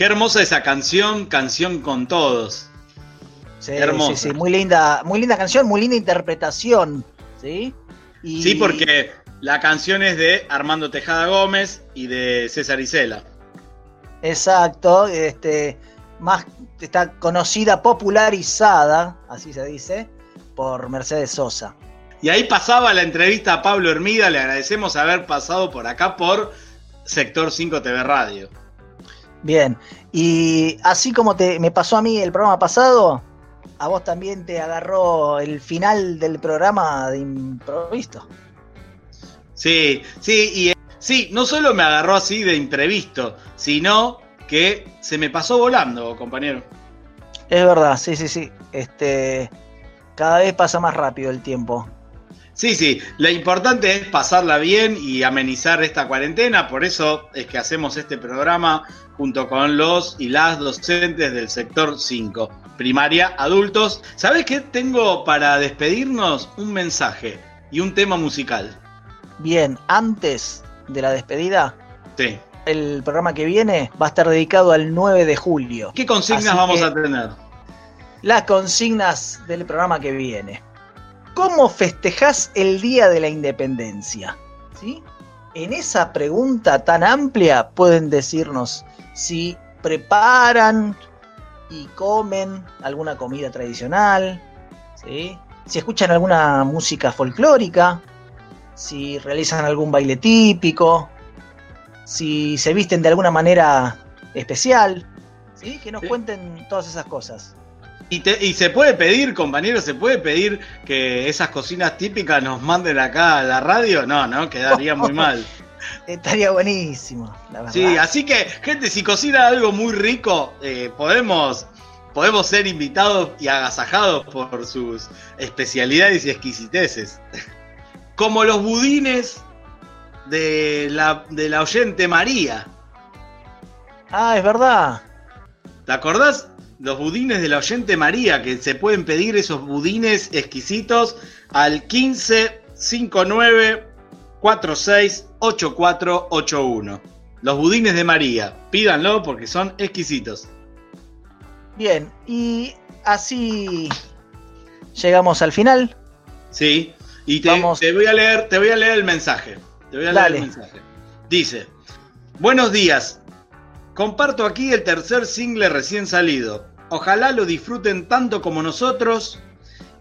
Qué hermosa esa canción, canción con todos. Sí, Hermosa. sí, sí, muy linda, muy linda canción, muy linda interpretación, ¿sí? Y- Sí, porque la canción es de Armando Tejada Gómez y de César Isela. Exacto, este, más está conocida, popularizada, así se dice, por Mercedes Sosa. Y ahí pasaba la entrevista a Pablo Hermida, le agradecemos haber pasado por acá por Sector 5 TV Radio. Bien, y así como te, me pasó a mí el programa pasado, a vos también te agarró el final del programa de improviso. Sí, sí, y eh, sí, no solo me agarró así de imprevisto, sino que se me pasó volando, compañero. Es verdad, sí, sí, sí. Este, cada vez pasa más rápido el tiempo. Sí, sí, lo importante es pasarla bien y amenizar esta cuarentena, por eso es que hacemos este programa junto con los y las docentes del sector 5, primaria, adultos. ¿Sabes qué? Tengo para despedirnos un mensaje y un tema musical. Bien, antes de la despedida, Sí. el programa que viene va a estar dedicado al 9 de julio. ¿Qué consignas Así vamos a tener? Las consignas del programa que viene. ¿Cómo festejás el Día de la Independencia? ¿Sí? En esa pregunta tan amplia pueden decirnos si preparan y comen alguna comida tradicional, ¿sí? si escuchan alguna música folclórica, si realizan algún baile típico, si se visten de alguna manera especial, ¿sí? que nos cuenten todas esas cosas. Y, te- y se puede pedir, compañero, se puede pedir que esas cocinas típicas nos manden acá a la radio. No, no, quedaría muy mal. Estaría buenísimo, la verdad. Sí, así que, gente, si cocina algo muy rico, eh, podemos, podemos ser invitados y agasajados por sus especialidades y exquisiteces. Como los budines de la, de la oyente María. Ah, es verdad. ¿Te acordás? Los budines de la oyente María, que se pueden pedir esos budines exquisitos al 15 59 46 8481. Los budines de María, pídanlo porque son exquisitos. Bien, y así llegamos al final. Sí, y te, te voy a leer, te voy a leer el mensaje. Te voy a leer Dale. el mensaje. Dice: Buenos días. Comparto aquí el tercer single recién salido. Ojalá lo disfruten tanto como nosotros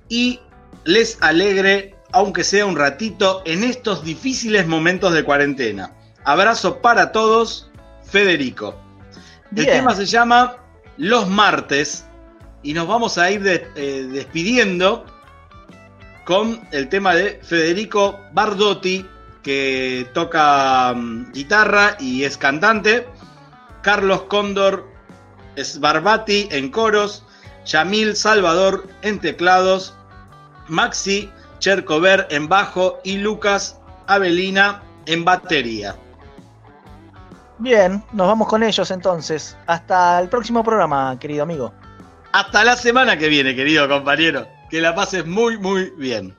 y les alegre, aunque sea un ratito, en estos difíciles momentos de cuarentena. Abrazo para todos, Federico. El tema se llama Los martes y nos vamos a ir de- eh, despidiendo con el tema de Federico Bardotti, que toca mm, guitarra y es cantante. Carlos Cóndor Sbarbati en coros. Yamil Salvador en teclados. Maxi Chercover en bajo y Lucas Avelina en batería. Bien, nos vamos con ellos entonces. Hasta el próximo programa, querido amigo. Hasta la semana que viene, querido compañero. Que la pases muy, muy bien.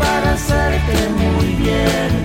Para hacerte muy bien.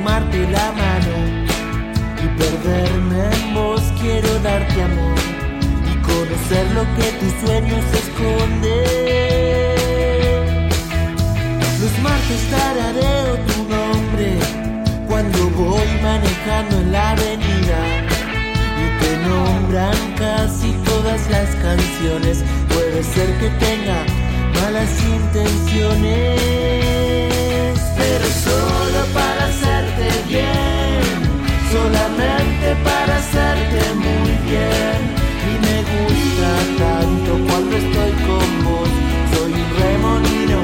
Tomarte la mano y perderme en vos. Quiero darte amor y conocer lo que tus sueños esconden. Los martes tarareo tu nombre cuando voy manejando en la avenida y te nombran casi todas las canciones. Puede ser que tenga malas intenciones, pero solo para hacerte bien, solamente para hacerte muy bien. Y me gusta tanto cuando estoy con vos, soy un remolino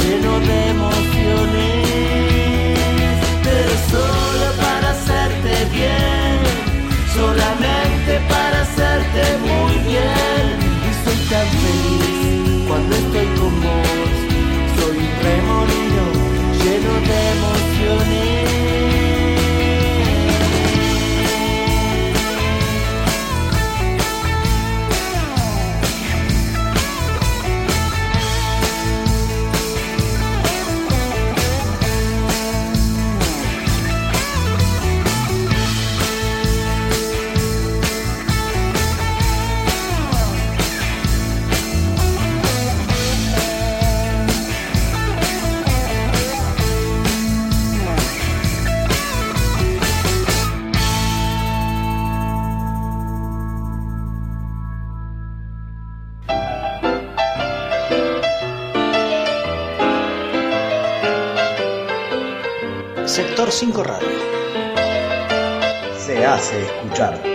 lleno de emociones, pero solo para hacerte bien, solamente para hacerte muy bien. Y soy tan feliz cuando estoy con vos, soy un remolino lleno de emociones. 5 Radio. Se hace escuchar.